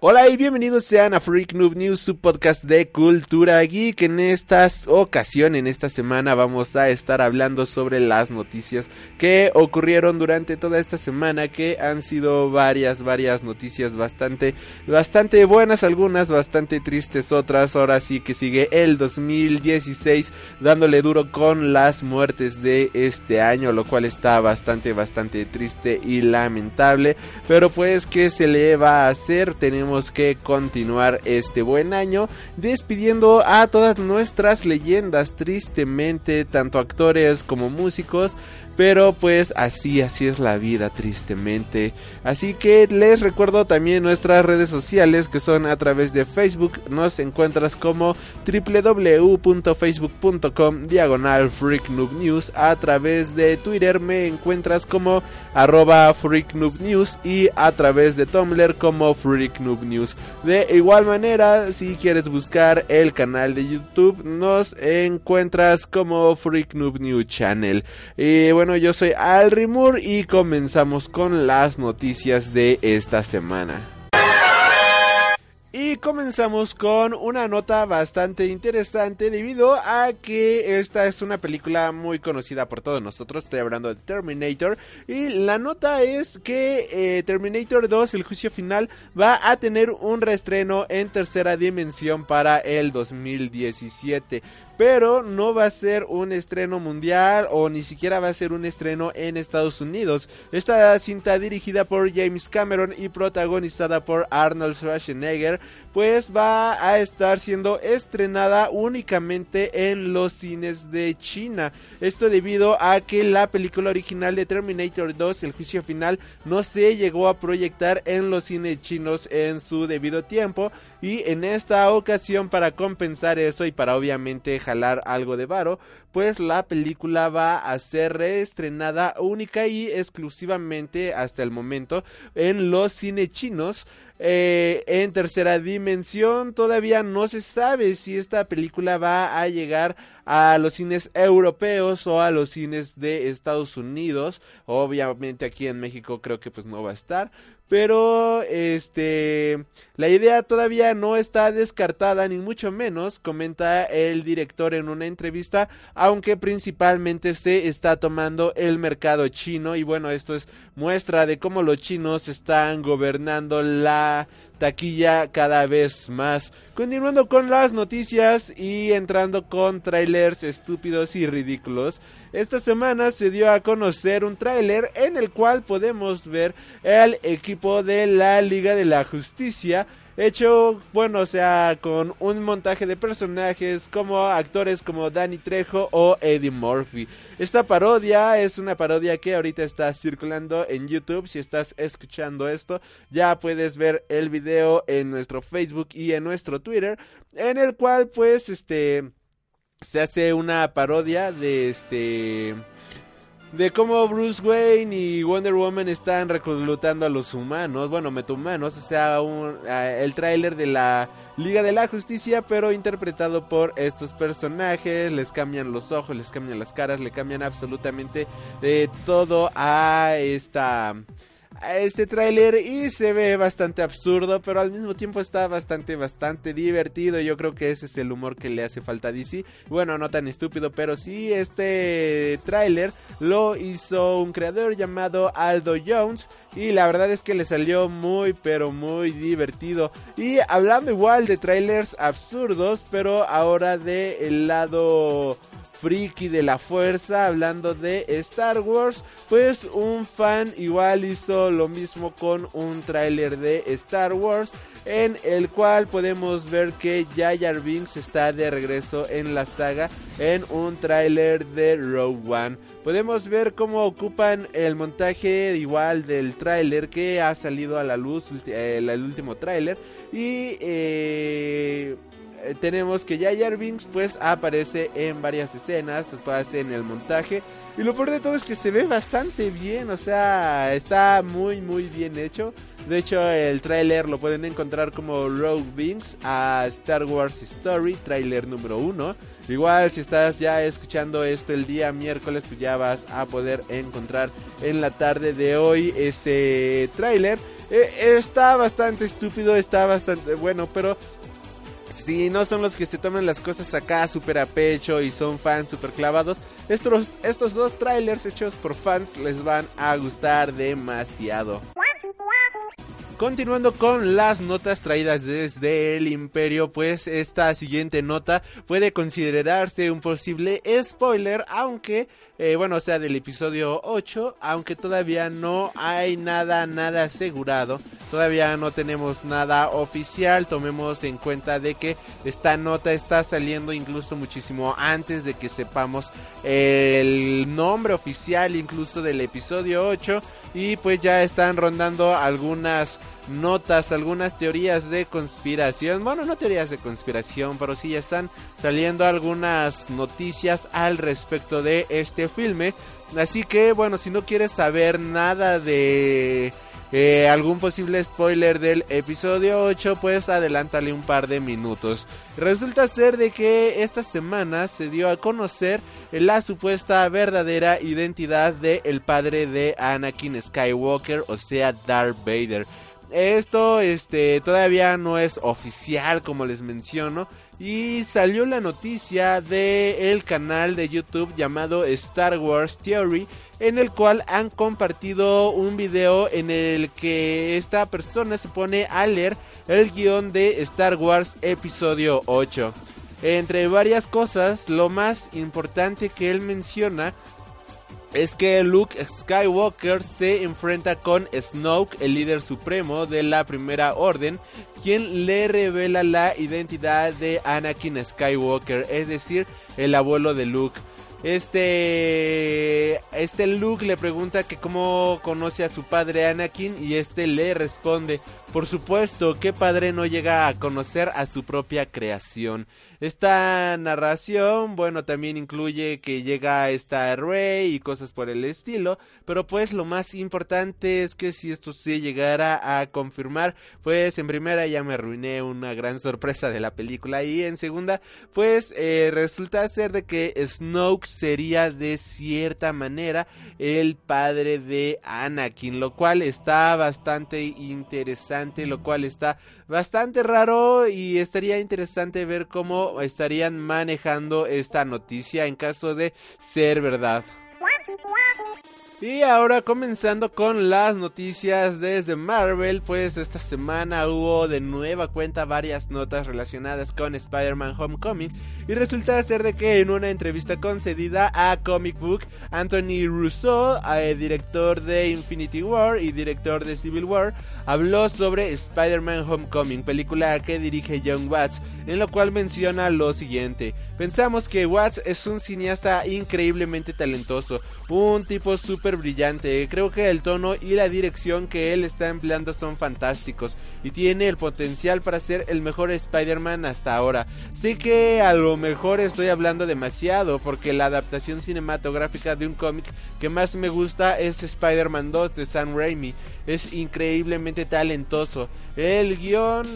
Hola y bienvenidos sean a Freak Noob News, su podcast de cultura geek. En esta ocasión, en esta semana, vamos a estar hablando sobre las noticias que ocurrieron durante toda esta semana, que han sido varias, varias noticias bastante, bastante buenas, algunas bastante tristes, otras. Ahora sí que sigue el 2016 dándole duro con las muertes de este año, lo cual está bastante, bastante triste y lamentable. Pero pues, ¿qué se le va a hacer? Tenemos que continuar este buen año despidiendo a todas nuestras leyendas tristemente, tanto actores como músicos, pero pues así, así es la vida, tristemente. Así que les recuerdo también nuestras redes sociales que son a través de Facebook. Nos encuentras como www.facebook.com diagonal News. A través de Twitter me encuentras como arroba News y a través de Tumblr como News. De igual manera, si quieres buscar el canal de YouTube, nos encuentras como Freak Noob News Channel. Y bueno, yo soy Al Rimur y comenzamos con las noticias de esta semana. Y comenzamos con una nota bastante interesante debido a que esta es una película muy conocida por todos nosotros, estoy hablando de Terminator y la nota es que eh, Terminator 2, el juicio final, va a tener un reestreno en tercera dimensión para el 2017 pero no va a ser un estreno mundial o ni siquiera va a ser un estreno en Estados Unidos. Esta cinta dirigida por James Cameron y protagonizada por Arnold Schwarzenegger, pues va a estar siendo estrenada únicamente en los cines de China. Esto debido a que la película original de Terminator 2, El juicio final, no se llegó a proyectar en los cines chinos en su debido tiempo y en esta ocasión para compensar eso y para obviamente jalar algo de varo, pues la película va a ser reestrenada única y exclusivamente hasta el momento en los cines chinos. Eh, en tercera dimensión todavía no se sabe si esta película va a llegar a los cines europeos o a los cines de Estados Unidos. Obviamente aquí en México creo que pues no va a estar pero este la idea todavía no está descartada ni mucho menos comenta el director en una entrevista aunque principalmente se está tomando el mercado chino y bueno esto es muestra de cómo los chinos están gobernando la taquilla cada vez más. Continuando con las noticias y entrando con trailers estúpidos y ridículos. Esta semana se dio a conocer un tráiler en el cual podemos ver el equipo de la Liga de la Justicia hecho, bueno, o sea, con un montaje de personajes como actores como Danny Trejo o Eddie Murphy. Esta parodia es una parodia que ahorita está circulando en YouTube. Si estás escuchando esto, ya puedes ver el video en nuestro Facebook y en nuestro Twitter, en el cual pues este se hace una parodia de este de cómo Bruce Wayne y Wonder Woman están reclutando a los humanos, bueno, metahumanos, o sea, el tráiler de la Liga de la Justicia, pero interpretado por estos personajes, les cambian los ojos, les cambian las caras, le cambian absolutamente de todo a esta a este tráiler y se ve bastante absurdo, pero al mismo tiempo está bastante, bastante divertido. Yo creo que ese es el humor que le hace falta a DC. Bueno, no tan estúpido, pero sí, este tráiler lo hizo un creador llamado Aldo Jones. Y la verdad es que le salió muy, pero muy divertido. Y hablando igual de trailers absurdos, pero ahora de el lado friki de la fuerza hablando de Star Wars pues un fan igual hizo lo mismo con un tráiler de Star Wars en el cual podemos ver que Jar Binks está de regreso en la saga en un tráiler de Rogue One podemos ver cómo ocupan el montaje igual del tráiler que ha salido a la luz el, último tráiler. Y eh, eh, tenemos que Jar Binks pues aparece en varias escenas, hace en el montaje y lo peor de todo es que se ve bastante bien, o sea, está muy muy bien hecho. De hecho, el tráiler lo pueden encontrar como Rogue Binks a Star Wars Story, tráiler número 1. Igual si estás ya escuchando esto el día miércoles, pues ya vas a poder encontrar en la tarde de hoy este tráiler. Eh, está bastante estúpido, está bastante bueno, pero si no son los que se toman las cosas acá súper a pecho y son fans súper clavados, estos, estos dos trailers hechos por fans les van a gustar demasiado. Continuando con las notas traídas desde el imperio, pues esta siguiente nota puede considerarse un posible spoiler, aunque, eh, bueno, o sea, del episodio 8, aunque todavía no hay nada, nada asegurado, todavía no tenemos nada oficial, tomemos en cuenta de que esta nota está saliendo incluso muchísimo antes de que sepamos el nombre oficial incluso del episodio 8 y pues ya están rondando algunas notas, algunas teorías de conspiración. Bueno, no teorías de conspiración, pero sí ya están saliendo algunas noticias al respecto de este filme. Así que, bueno, si no quieres saber nada de eh, algún posible spoiler del episodio 8, pues adelántale un par de minutos. Resulta ser de que esta semana se dio a conocer la supuesta verdadera identidad del el padre de Anakin Skywalker, o sea, Darth Vader. Esto este todavía no es oficial como les menciono y salió la noticia de el canal de YouTube llamado Star Wars Theory en el cual han compartido un video en el que esta persona se pone a leer el guion de Star Wars episodio 8. Entre varias cosas, lo más importante que él menciona es que Luke Skywalker se enfrenta con Snoke, el líder supremo de la Primera Orden, quien le revela la identidad de Anakin Skywalker, es decir, el abuelo de Luke. Este, este Luke le pregunta que cómo conoce a su padre Anakin y este le responde, por supuesto, ¿qué padre no llega a conocer a su propia creación? Esta narración, bueno, también incluye que llega esta Rey y cosas por el estilo, pero pues lo más importante es que si esto se llegara a confirmar, pues en primera ya me arruiné una gran sorpresa de la película y en segunda, pues eh, resulta ser de que Snoke sería de cierta manera el padre de Anakin, lo cual está bastante interesante, lo cual está bastante raro y estaría interesante ver cómo estarían manejando esta noticia en caso de ser verdad. Y ahora comenzando con las noticias desde Marvel, pues esta semana hubo de nueva cuenta varias notas relacionadas con Spider-Man Homecoming y resulta ser de que en una entrevista concedida a Comic Book, Anthony Russo, eh, director de Infinity War y director de Civil War, habló sobre Spider-Man Homecoming, película que dirige John Watts, en lo cual menciona lo siguiente. Pensamos que Watts es un cineasta increíblemente talentoso, un tipo súper brillante. Creo que el tono y la dirección que él está empleando son fantásticos y tiene el potencial para ser el mejor Spider-Man hasta ahora. Sé que a lo mejor estoy hablando demasiado porque la adaptación cinematográfica de un cómic que más me gusta es Spider-Man 2 de Sam Raimi. Es increíblemente talentoso. El guion,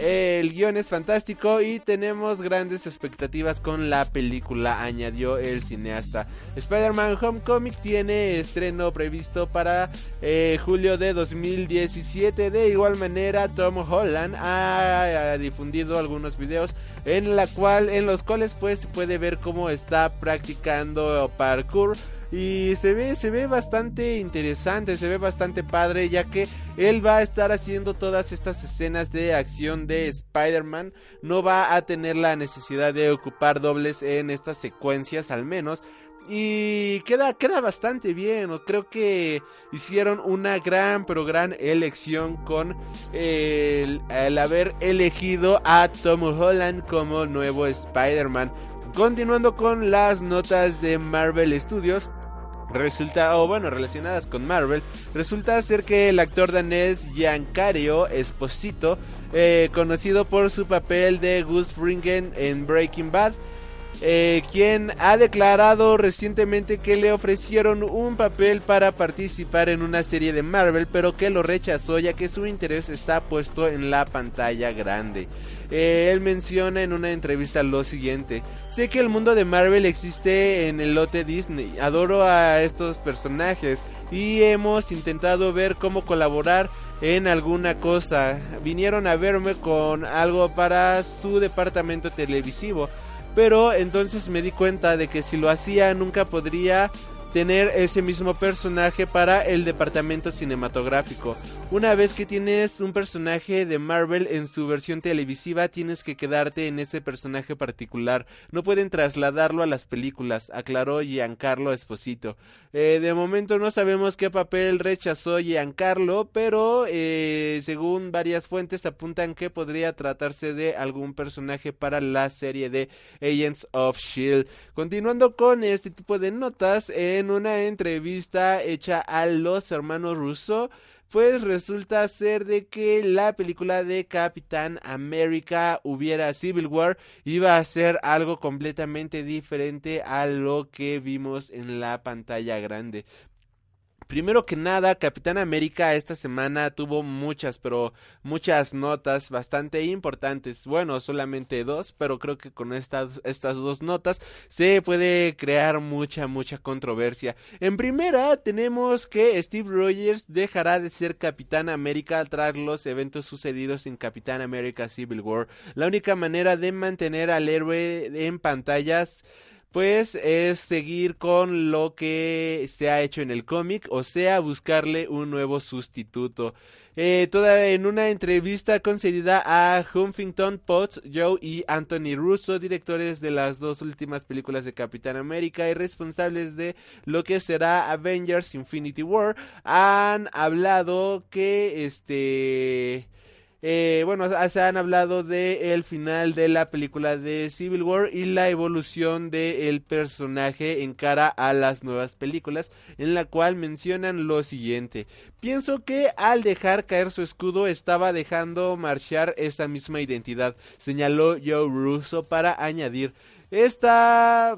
el guion es fantástico y tenemos grandes expectativas con la película, añadió el cineasta. Spider-Man Homecoming tiene estreno previsto para eh, julio de 2017. De igual manera, Tom Holland ha, difundido algunos videos en en los cuales pues puede ver cómo está practicando parkour y se ve se ve bastante interesante, se ve bastante padre ya que él va a estar haciendo todas estas escenas de acción de Spider-Man, no va a tener la necesidad de ocupar dobles en estas secuencias al menos y queda, queda bastante bien. Creo que hicieron una gran, pero gran elección con el, el haber elegido a Tom Holland como nuevo Spider-Man. Continuando con las notas de Marvel Studios. Resulta, o bueno, relacionadas con Marvel, resulta ser que el actor danés Giancario Esposito eh, conocido por su papel de Gus Fringen en Breaking Bad. Eh, quien ha declarado recientemente que le ofrecieron un papel para participar en una serie de Marvel, pero que lo rechazó ya que su interés está puesto en la pantalla grande. Eh, él menciona en una entrevista lo siguiente, sé que el mundo de Marvel existe en el lote Disney, adoro a estos personajes y hemos intentado ver cómo colaborar en alguna cosa. Vinieron a verme con algo para su departamento televisivo pero entonces me di cuenta de que si lo hacía nunca podría tener ese mismo personaje para el departamento cinematográfico. Una vez que tienes un personaje de Marvel en su versión televisiva, tienes que quedarte en ese personaje particular. No pueden trasladarlo a las películas, aclaró Giancarlo Esposito. Eh, de momento no sabemos qué papel rechazó Giancarlo, pero eh, según varias fuentes apuntan que podría tratarse de algún personaje para la serie de Agents of Shield. Continuando con este tipo de notas, en una entrevista hecha a los hermanos Russo, pues resulta ser de que la película de Capitán América hubiera Civil War iba a ser algo completamente diferente a lo que vimos en la pantalla grande. Primero que nada, Capitán América esta semana tuvo muchas, pero muchas notas bastante importantes. Bueno, solamente dos, pero creo que con estas, estas dos notas se puede crear mucha, mucha controversia. En primera, tenemos que Steve Rogers dejará de ser Capitán América tras los eventos sucedidos en Capitán América Civil War. La única manera de mantener al héroe en pantallas pues es seguir con lo que se ha hecho en el cómic, o sea, buscarle un nuevo sustituto. Eh, toda en una entrevista concedida a Huffington Post, Joe y Anthony Russo, directores de las dos últimas películas de Capitán América y responsables de lo que será Avengers Infinity War, han hablado que este eh, bueno, se han hablado de final de la película de Civil War y la evolución del personaje en cara a las nuevas películas, en la cual mencionan lo siguiente. Pienso que al dejar caer su escudo estaba dejando marchar esa misma identidad, señaló Joe Russo para añadir. Esta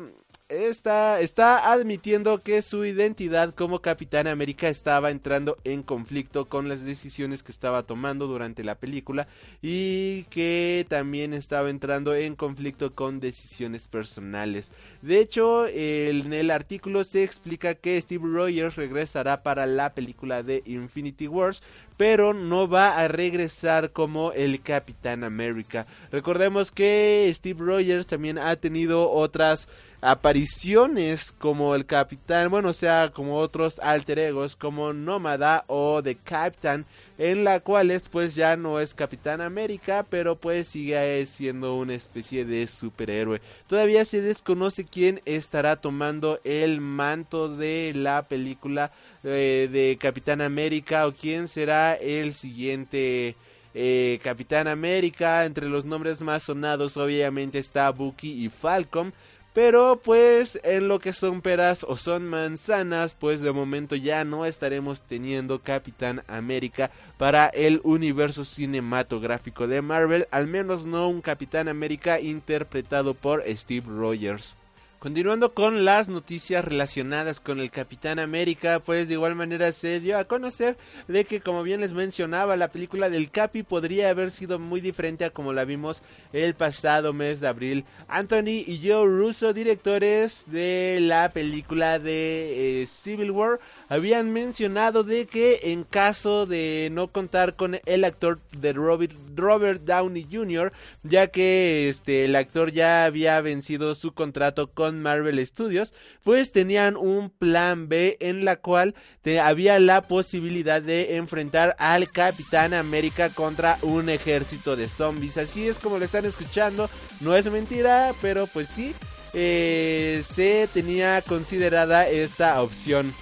está, está admitiendo que su identidad como Capitán América estaba entrando en conflicto con las decisiones que estaba tomando durante la película y que también estaba entrando en conflicto con decisiones personales. De hecho, en el artículo se explica que Steve Rogers regresará para la película de Infinity Wars, pero no va a regresar como el Capitán América. Recordemos que Steve Rogers también ha tenido otras apariciones como el capitán, bueno, sea, como otros alter egos como Nómada o The Captain, en la cuales pues ya no es Capitán América, pero pues sigue siendo una especie de superhéroe. Todavía se desconoce quién estará tomando el manto de la película eh, de Capitán América o quién será el siguiente eh, Capitán América. Entre los nombres más sonados obviamente está Bucky y Falcon. Pero pues en lo que son peras o son manzanas, pues de momento ya no estaremos teniendo Capitán América para el universo cinematográfico de Marvel, al menos no un Capitán América interpretado por Steve Rogers. Continuando con las noticias relacionadas con el Capitán América, pues de igual manera se dio a conocer de que como bien les mencionaba, la película del Capi podría haber sido muy diferente a como la vimos el pasado mes de abril. Anthony y Joe Russo, directores de la película de eh, Civil War, habían mencionado de que en caso de no contar con el actor de Robert, Robert Downey Jr., ya que este el actor ya había vencido su contrato con Marvel Studios, pues tenían un plan B en la cual había la posibilidad de enfrentar al Capitán América contra un ejército de zombies. Así es como lo están escuchando, no es mentira, pero pues sí, eh, se tenía considerada esta opción.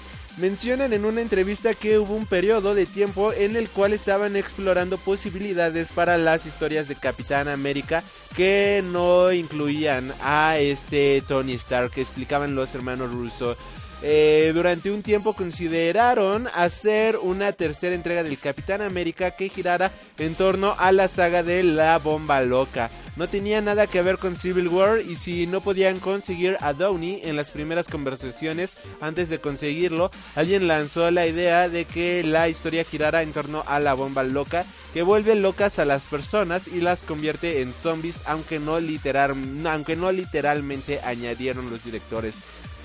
Mencionan en una entrevista que hubo un periodo de tiempo en el cual estaban explorando posibilidades para las historias de Capitán América que no incluían a este Tony Stark que explicaban los hermanos Russo. Eh, durante un tiempo consideraron hacer una tercera entrega del Capitán América que girara en torno a la saga de la bomba loca. No tenía nada que ver con Civil War y si no podían conseguir a Downey en las primeras conversaciones antes de conseguirlo, alguien lanzó la idea de que la historia girara en torno a la bomba loca que vuelve locas a las personas y las convierte en zombies aunque no, literal, aunque no literalmente añadieron los directores.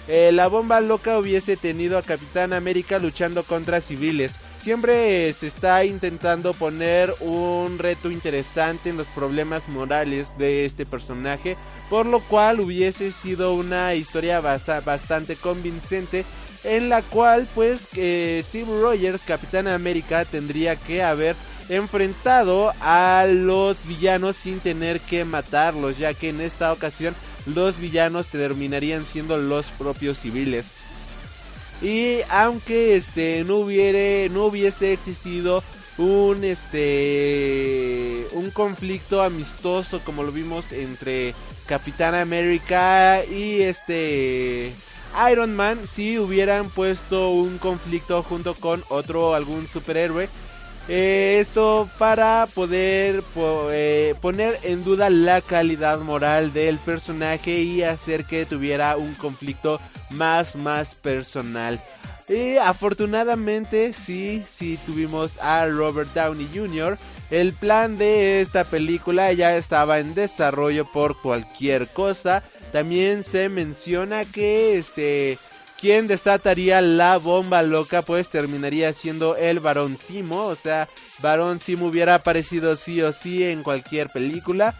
Eh, la bomba loca hubiese tenido a Capitán América luchando contra civiles. Siempre se está intentando poner un reto interesante en los problemas morales de este personaje, por lo cual hubiese sido una historia bastante convincente en la cual pues Steve Rogers, Capitán América, tendría que haber enfrentado a los villanos sin tener que matarlos, ya que en esta ocasión los villanos terminarían siendo los propios civiles. Y aunque este no hubiere no hubiese existido un este un conflicto amistoso como lo vimos entre Capitán América y este Iron Man si hubieran puesto un conflicto junto con otro algún superhéroe eh, esto para poder eh, poner en duda la calidad moral del personaje y hacer que tuviera un conflicto más más personal. Y afortunadamente sí, sí tuvimos a Robert Downey Jr. El plan de esta película ya estaba en desarrollo por cualquier cosa. También se menciona que este quien desataría la bomba loca pues terminaría siendo el varón Simo, o sea, varón Simo hubiera aparecido sí o sí en cualquier película.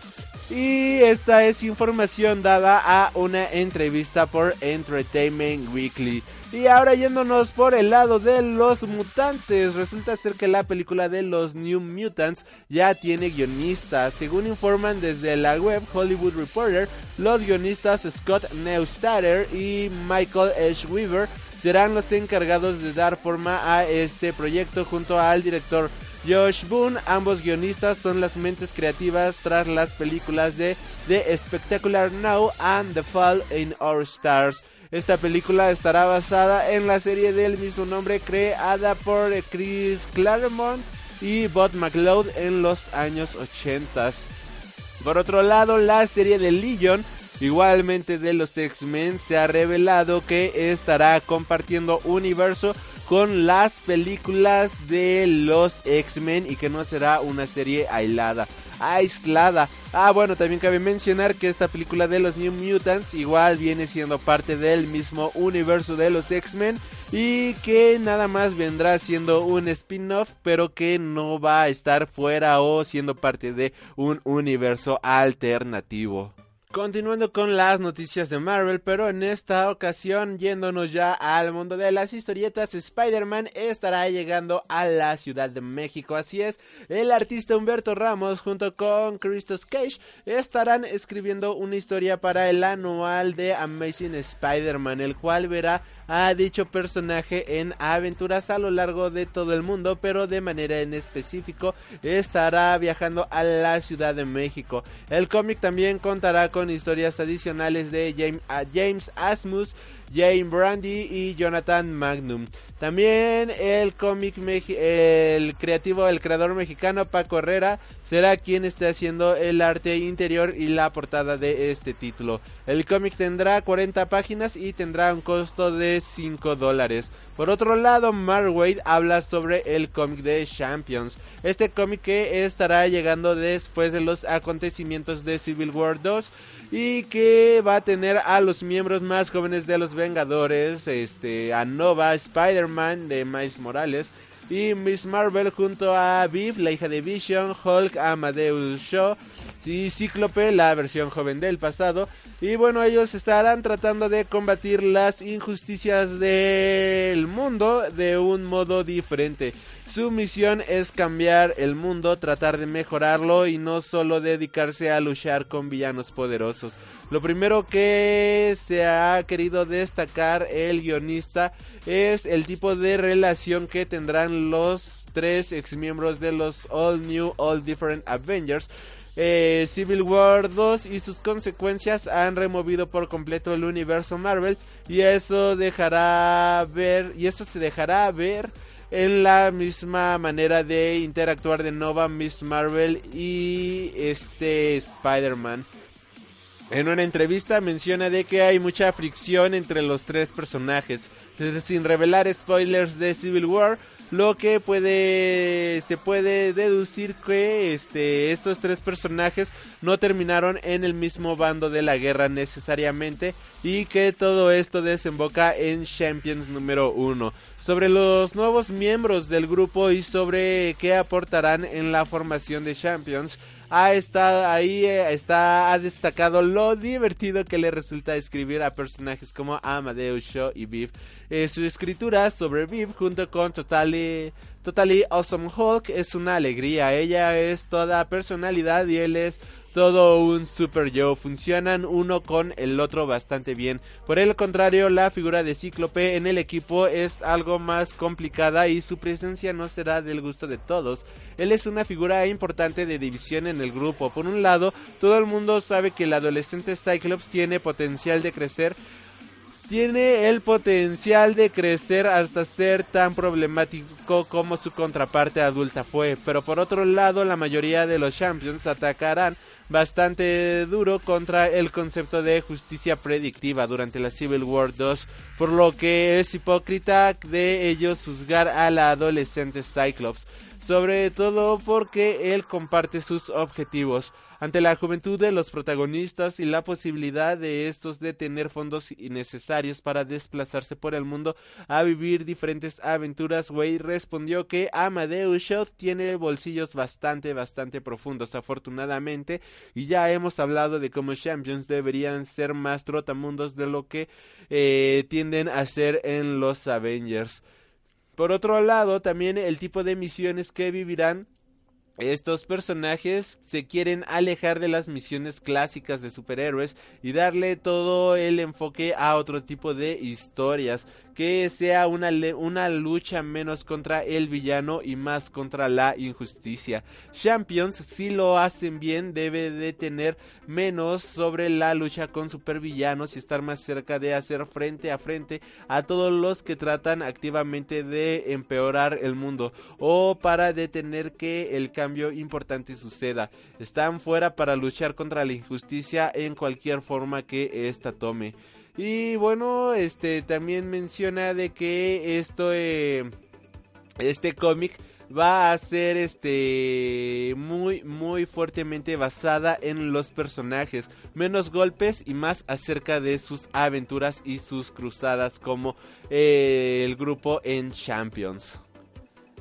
Y esta es información dada a una entrevista por Entertainment Weekly. Y ahora yéndonos por el lado de los mutantes, resulta ser que la película de los New Mutants ya tiene guionistas. Según informan desde la web Hollywood Reporter, los guionistas Scott Neustadter y Michael H. Weaver serán los encargados de dar forma a este proyecto junto al director Josh Boone. Ambos guionistas son las mentes creativas tras las películas de The Spectacular Now and The Fall in Our Stars. Esta película estará basada en la serie del mismo nombre creada por Chris Claremont y Bob McLeod en los años 80. Por otro lado, la serie de Legion, igualmente de los X-Men, se ha revelado que estará compartiendo universo con las películas de los X-Men y que no será una serie aislada aislada. Ah, bueno, también cabe mencionar que esta película de los New Mutants igual viene siendo parte del mismo universo de los X-Men y que nada más vendrá siendo un spin-off, pero que no va a estar fuera o siendo parte de un universo alternativo. Continuando con las noticias de Marvel, pero en esta ocasión yéndonos ya al mundo de las historietas, Spider-Man estará llegando a la Ciudad de México. Así es, el artista Humberto Ramos junto con Christos Cage estarán escribiendo una historia para el anual de Amazing Spider-Man, el cual verá a dicho personaje en aventuras a lo largo de todo el mundo, pero de manera en específico estará viajando a la Ciudad de México. El cómic también contará con historias adicionales de James, Asmus, Jane Brandy y Jonathan Magnum. También el cómic, el creativo, el creador mexicano Paco Herrera será quien esté haciendo el arte interior y la portada de este título. El cómic tendrá 40 páginas y tendrá un costo de 5 dólares. Por otro lado, Mark Wade habla sobre el cómic de Champions. Este cómic que estará llegando después de los acontecimientos de Civil War 2 y que va a tener a los miembros más jóvenes de los Vengadores, este, a Nova, Spider-Man de Miles Morales y Miss Marvel junto a Viv, la hija de Vision, Hulk, Amadeus Shaw y Cíclope, la versión joven del pasado. Y bueno, ellos estarán tratando de combatir las injusticias del mundo de un modo diferente. Su misión es cambiar el mundo, tratar de mejorarlo y no solo dedicarse a luchar con villanos poderosos. Lo primero que se ha querido destacar el guionista es el tipo de relación que tendrán los tres ex miembros de los All New, All Different Avengers eh, Civil War 2 y sus consecuencias han removido por completo el universo Marvel y eso dejará ver y eso se dejará ver en la misma manera de interactuar de Nova, Miss Marvel y este Spider-Man. En una entrevista menciona de que hay mucha fricción entre los tres personajes. Sin revelar spoilers de Civil War, lo que puede se puede deducir que este estos tres personajes no terminaron en el mismo bando de la guerra necesariamente y que todo esto desemboca en Champions número uno sobre los nuevos miembros del grupo y sobre qué aportarán en la formación de Champions ha estado ahí eh, está ha destacado lo divertido que le resulta escribir a personajes como Amadeus Shaw y Viv. Eh, su escritura sobre Viv junto con Totally, Totally Awesome Hulk es una alegría. Ella es toda personalidad y él es todo un super yo, funcionan uno con el otro bastante bien. Por el contrario, la figura de Cíclope en el equipo es algo más complicada y su presencia no será del gusto de todos. Él es una figura importante de división en el grupo. Por un lado, todo el mundo sabe que el adolescente Cyclops tiene potencial de crecer tiene el potencial de crecer hasta ser tan problemático como su contraparte adulta fue, pero por otro lado la mayoría de los champions atacarán bastante duro contra el concepto de justicia predictiva durante la Civil War 2, por lo que es hipócrita de ellos juzgar a la adolescente Cyclops, sobre todo porque él comparte sus objetivos. Ante la juventud de los protagonistas y la posibilidad de estos de tener fondos innecesarios para desplazarse por el mundo a vivir diferentes aventuras, Wade respondió que Amadeus Shaw tiene bolsillos bastante, bastante profundos, afortunadamente, y ya hemos hablado de cómo Champions deberían ser más trotamundos de lo que eh, tienden a ser en los Avengers. Por otro lado, también el tipo de misiones que vivirán estos personajes se quieren alejar de las misiones clásicas de superhéroes y darle todo el enfoque a otro tipo de historias que sea una, una lucha menos contra el villano y más contra la injusticia. Champions, si lo hacen bien, debe de tener menos sobre la lucha con supervillanos y estar más cerca de hacer frente a frente a todos los que tratan activamente de empeorar el mundo o para detener que el cambio importante suceda. Están fuera para luchar contra la injusticia en cualquier forma que ésta tome. Y bueno, este también menciona de que esto, eh, este cómic va a ser este muy muy fuertemente basada en los personajes, menos golpes y más acerca de sus aventuras y sus cruzadas como eh, el grupo en Champions.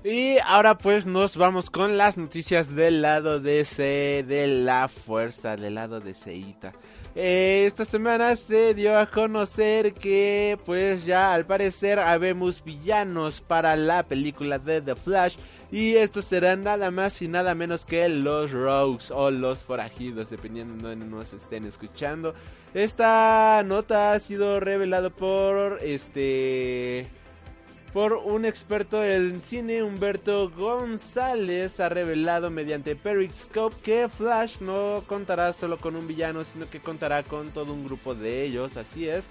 Y ahora pues nos vamos con las noticias del lado de C, de la fuerza, del lado de Seita. Eh, esta semana se dio a conocer que pues ya al parecer habemos villanos para la película de The Flash y estos serán nada más y nada menos que los Rogues o los forajidos dependiendo de donde nos estén escuchando. Esta nota ha sido revelado por este por un experto en cine, Humberto González, ha revelado mediante Periscope que Flash no contará solo con un villano, sino que contará con todo un grupo de ellos, así es.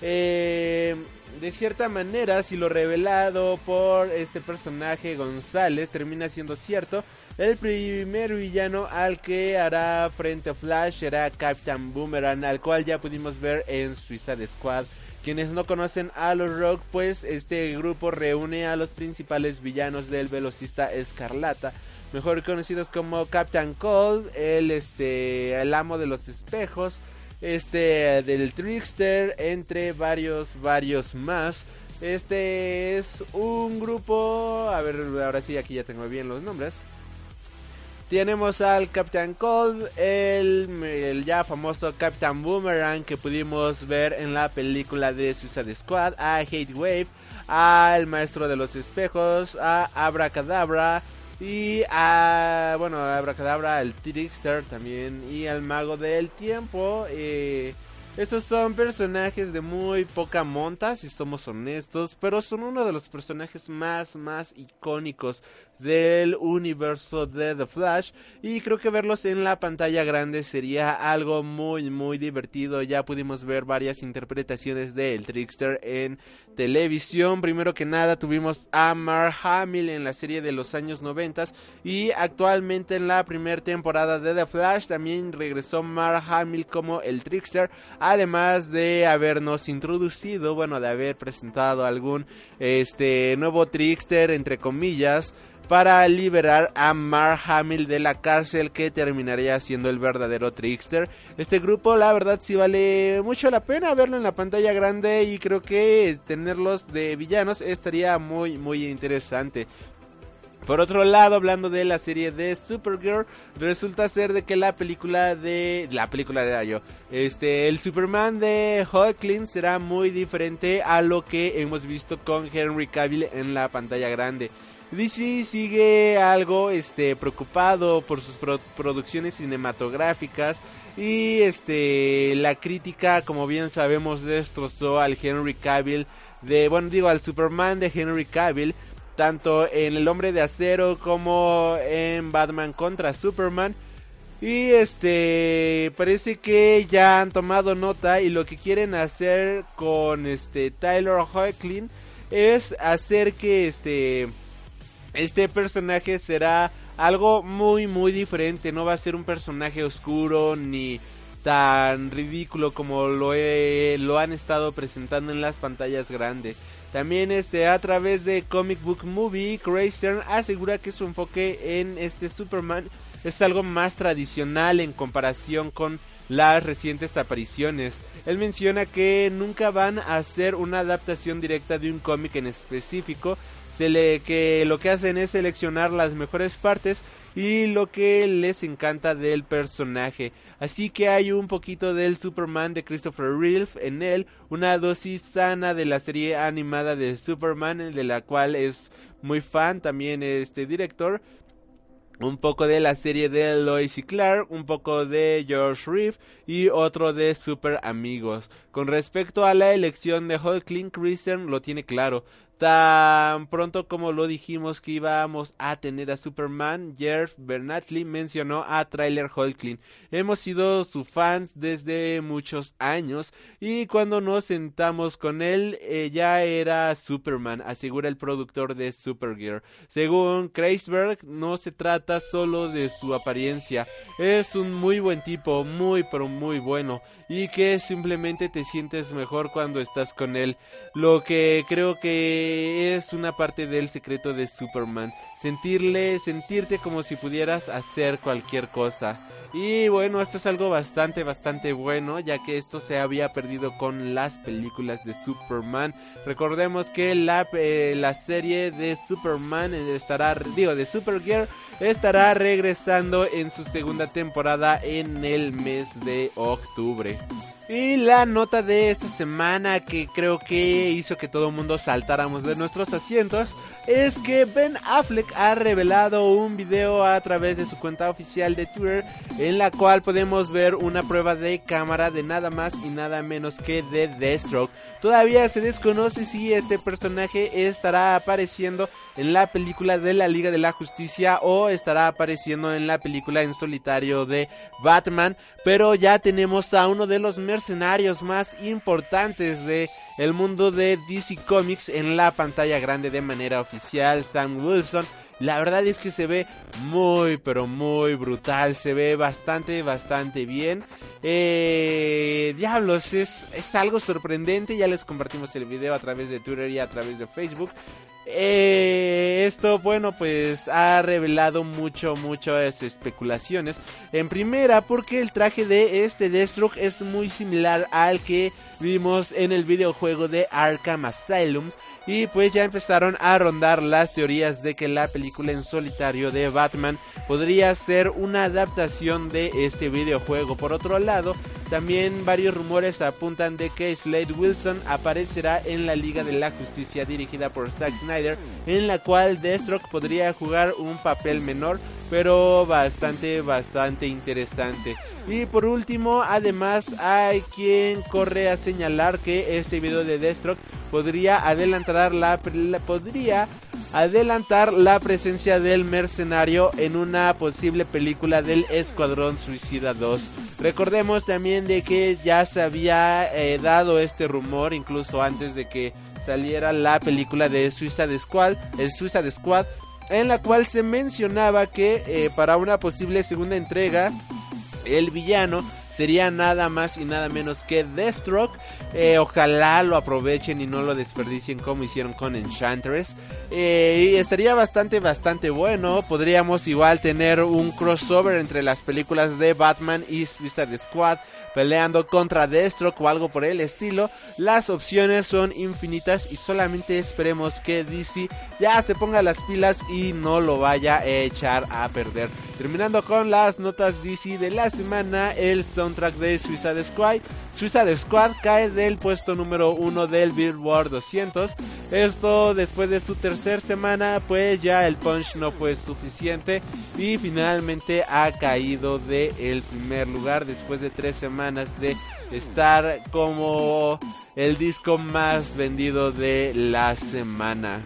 Eh, de cierta manera, si lo revelado por este personaje González termina siendo cierto, el primer villano al que hará frente a Flash será Captain Boomerang, al cual ya pudimos ver en Suicide Squad. Quienes no conocen a los Rock, pues este grupo reúne a los principales villanos del velocista Escarlata, mejor conocidos como Captain Cold, el este el amo de los espejos, este del Trickster, entre varios varios más. Este es un grupo, a ver, ahora sí aquí ya tengo bien los nombres. Tenemos al Captain Cold, el, ya famoso Captain Boomerang que pudimos ver en la película de Suicide Squad, a Hate Wave, al Maestro de los Espejos, a Abracadabra y a, bueno, Abracadabra, al Trickster también y al Mago del Tiempo. Eh, Estos son personajes de muy poca monta, si somos honestos, pero son uno de los personajes más, más icónicos del universo de The Flash. Y creo que verlos en la pantalla grande sería algo muy muy divertido. Ya pudimos ver varias interpretaciones de El Trickster en televisión. Primero que nada tuvimos a Mark Hamill en la serie de los años 90 y actualmente en la primera temporada de The Flash también regresó Mark Hamill como El Trickster. Además de habernos introducido bueno de haber presentado algún este nuevo Trickster entre comillas para liberar a Mark Hamill de la cárcel que terminaría siendo el verdadero Trickster. Este grupo la verdad sí vale mucho la pena verlo en la pantalla grande y creo que tenerlos de villanos estaría muy muy interesante. Por otro lado, hablando de la serie de Supergirl, resulta ser de que la película de la película de yo, este el Superman de Hawkling será muy diferente a lo que hemos visto con Henry Cavill en la pantalla grande. DC sigue algo este preocupado por sus producciones cinematográficas y este la crítica como bien sabemos destrozó al Henry Cavill de bueno digo al Superman de Henry Cavill tanto en El Hombre de Acero como en Batman contra Superman. Y este parece que ya han tomado nota y lo que quieren hacer con este Tyler Hoechlin es hacer que este este personaje será algo muy muy diferente, no va a ser un personaje oscuro ni tan ridículo como lo, lo han estado presentando en las pantallas grandes. También este a través de Comic Book Movie, Craystern asegura que su enfoque en este Superman es algo más tradicional en comparación con las recientes apariciones. Él menciona que nunca van a hacer una adaptación directa de un cómic en específico, se le, que lo que hacen es seleccionar las mejores partes y lo que les encanta del personaje. Así que hay un poquito del Superman de Christopher Reeve en él, una dosis sana de la serie animada de Superman, de la cual es muy fan también este director. Un poco de la serie de Lois y Clark, un poco de George Reeve y otro de Super Amigos. Con respecto a la elección de Hulkling, Christian lo tiene claro. Tan pronto como lo dijimos que íbamos a tener a Superman, Jeff Bernatli mencionó a Trailer Hulkling. Hemos sido sus fans desde muchos años y cuando nos sentamos con él eh, ya era Superman, asegura el productor de Supergirl. Según Kreisberg, no se trata solo de su apariencia, es un muy buen tipo, muy pero muy bueno y que simplemente te sientes mejor cuando estás con él. Lo que creo que es una parte del secreto de Superman. Sentirle, sentirte como si pudieras hacer cualquier cosa. Y bueno, esto es algo bastante, bastante bueno, ya que esto se había perdido con las películas de Superman. Recordemos que la, eh, la serie de Superman estará, digo, de Supergirl estará regresando en su segunda temporada en el mes de octubre. Y la nota de esta semana que creo que hizo que todo el mundo saltáramos de nuestros asientos es que Ben Affleck ha revelado un video a través de su cuenta oficial de Twitter en la cual podemos ver una prueba de cámara de nada más y nada menos que de Deathstroke. Todavía se desconoce si este personaje estará apareciendo en la película de la Liga de la Justicia o estará apareciendo en la película en solitario de Batman, pero ya tenemos a uno de los mercenarios más importantes de el mundo de DC Comics en la pantalla grande de manera oficial, Sam Wilson. La verdad es que se ve muy, pero muy brutal. Se ve bastante, bastante bien. Eh, diablos, es, es algo sorprendente. Ya les compartimos el video a través de Twitter y a través de Facebook. Eh, esto, bueno, pues ha revelado mucho, muchas especulaciones. En primera, porque el traje de este Deathstroke es muy similar al que vimos en el videojuego de Arkham Asylum. Y pues ya empezaron a rondar las teorías de que la película en solitario de Batman podría ser una adaptación de este videojuego. Por otro lado, también varios rumores apuntan de que Slade Wilson aparecerá en la Liga de la Justicia dirigida por Zack Snyder, en la cual Deathstroke podría jugar un papel menor, pero bastante, bastante interesante. Y por último, además hay quien corre a señalar que este video de Deathstroke podría adelantar la, podría adelantar la presencia del mercenario en una posible película del Escuadrón Suicida 2. Recordemos también de que ya se había eh, dado este rumor incluso antes de que saliera la película de Suicide Squad, el Squad, en la cual se mencionaba que eh, para una posible segunda entrega el villano sería nada más y nada menos que Deathstroke. Eh, ojalá lo aprovechen y no lo desperdicien como hicieron con Enchantress. Eh, y estaría bastante, bastante bueno. Podríamos igual tener un crossover entre las películas de Batman y Suicide Squad peleando contra Deathstroke o algo por el estilo. Las opciones son infinitas y solamente esperemos que DC ya se ponga las pilas y no lo vaya a echar a perder. Terminando con las notas DC de la semana, el soundtrack de Suicide Squad. Suicide Squad cae del puesto número 1 del Billboard 200. Esto después de su tercera semana, pues ya el punch no fue suficiente y finalmente ha caído del el primer lugar después de tres semanas de estar como el disco más vendido de la semana.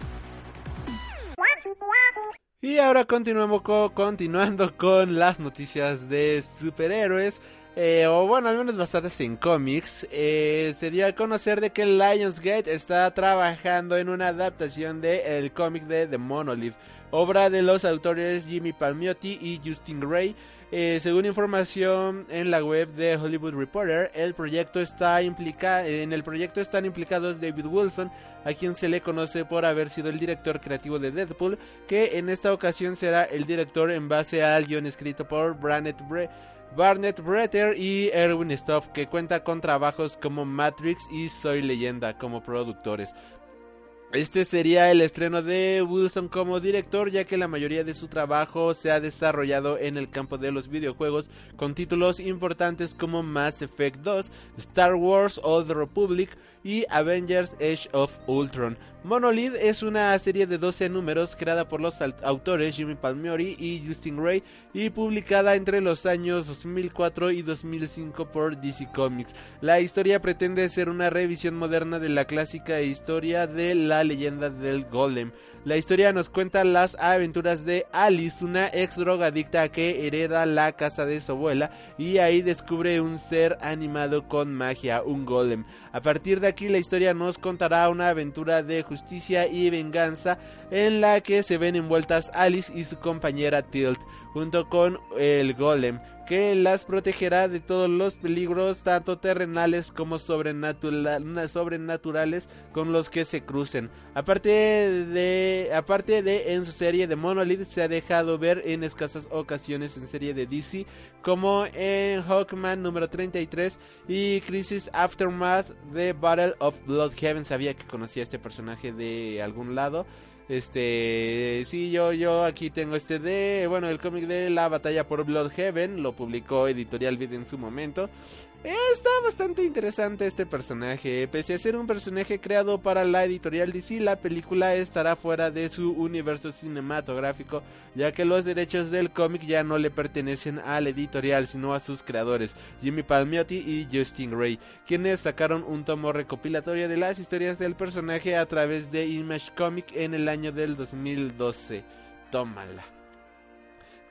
Y ahora continuamos continuando con las noticias de superhéroes. Eh, o bueno, al menos basadas en cómics, eh, se dio a conocer de que Lionsgate está trabajando en una adaptación del el cómic de The Monolith, obra de los autores Jimmy Palmiotti y Justin Ray. Eh, según información en la web de Hollywood Reporter, el proyecto está en el proyecto están implicados David Wilson, a quien se le conoce por haber sido el director creativo de Deadpool, que en esta ocasión será el director en base al guion escrito por Brannett Bre Barnett Bretter y Erwin Stoff, que cuenta con trabajos como Matrix y Soy Leyenda como productores. Este sería el estreno de Wilson como director, ya que la mayoría de su trabajo se ha desarrollado en el campo de los videojuegos, con títulos importantes como Mass Effect 2, Star Wars Old Republic y Avengers Age of Ultron. Monolith es una serie de 12 números creada por los autores Jimmy Palmieri y Justin Ray y publicada entre los años 2004 y 2005 por DC Comics. La historia pretende ser una revisión moderna de la clásica historia de la leyenda del Golem. La historia nos cuenta las aventuras de Alice, una ex drogadicta que hereda la casa de su abuela y ahí descubre un ser animado con magia, un golem. A partir de aquí la historia nos contará una aventura de justicia y venganza en la que se ven envueltas Alice y su compañera Tilt junto con el golem, que las protegerá de todos los peligros tanto terrenales como sobrenaturales con los que se crucen. Aparte de, aparte de en su serie de Monolith se ha dejado ver en escasas ocasiones en serie de DC como en Hawkman número 33 y Crisis Aftermath de Battle of Bloodhaven. Sabía que conocía a este personaje de algún lado. Este, sí, yo, yo aquí tengo este de, bueno, el cómic de la batalla por Bloodhaven, lo publicó Editorial Vid en su momento. Está bastante interesante este personaje. Pese a ser un personaje creado para la editorial DC, la película estará fuera de su universo cinematográfico, ya que los derechos del cómic ya no le pertenecen al editorial, sino a sus creadores, Jimmy Palmiotti y Justin Ray, quienes sacaron un tomo recopilatorio de las historias del personaje a través de Image Comic en el año del 2012. Tómala.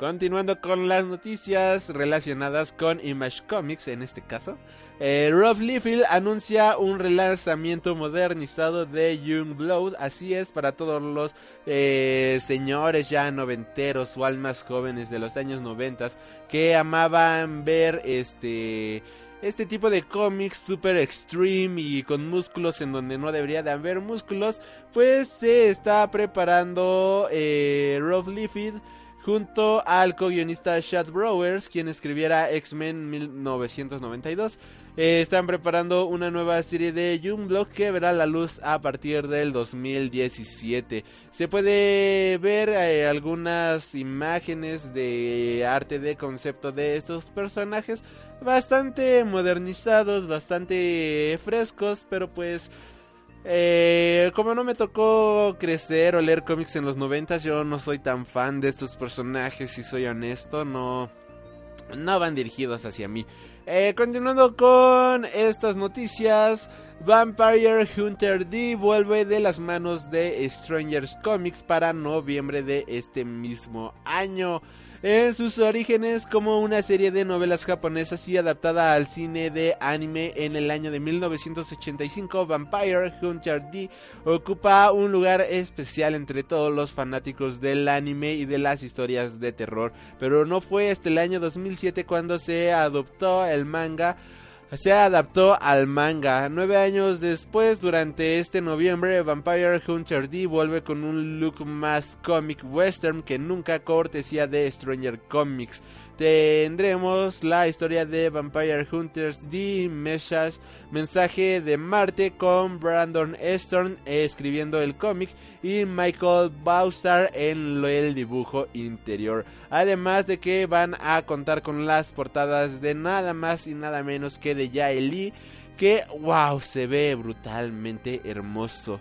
Continuando con las noticias relacionadas con Image Comics, en este caso, eh, Rob Liefeld anuncia un relanzamiento modernizado de Youngblood. Así es, para todos los eh, señores ya noventeros o almas jóvenes de los años noventas que amaban ver este este tipo de cómics super extreme y con músculos en donde no debería de haber músculos, pues se está preparando eh, Rob Liefeld junto al co-guionista Chad Browers, quien escribiera X-Men 1992. Eh, están preparando una nueva serie de Youngblood que verá la luz a partir del 2017. Se puede ver eh, algunas imágenes de arte de concepto de estos personajes bastante modernizados, bastante frescos, pero pues eh, como no me tocó crecer o leer cómics en los noventas, yo no soy tan fan de estos personajes, si soy honesto, no, no van dirigidos hacia mí. Eh, continuando con estas noticias, Vampire Hunter D vuelve de las manos de Strangers Comics para noviembre de este mismo año en sus orígenes como una serie de novelas japonesas y adaptada al cine de anime en el año de 1985, Vampire Hunter D ocupa un lugar especial entre todos los fanáticos del anime y de las historias de terror, pero no fue hasta el año 2007 cuando se adoptó el manga se adaptó al manga. Nueve años después, durante este noviembre, Vampire Hunter D vuelve con un look más comic western que nunca cortesía de Stranger Comics tendremos la historia de Vampire Hunters D Meshas, mensaje de Marte con Brandon Estorn escribiendo el cómic y Michael Bausar en el dibujo interior. Además de que van a contar con las portadas de nada más y nada menos que de Yaeli, que wow, se ve brutalmente hermoso.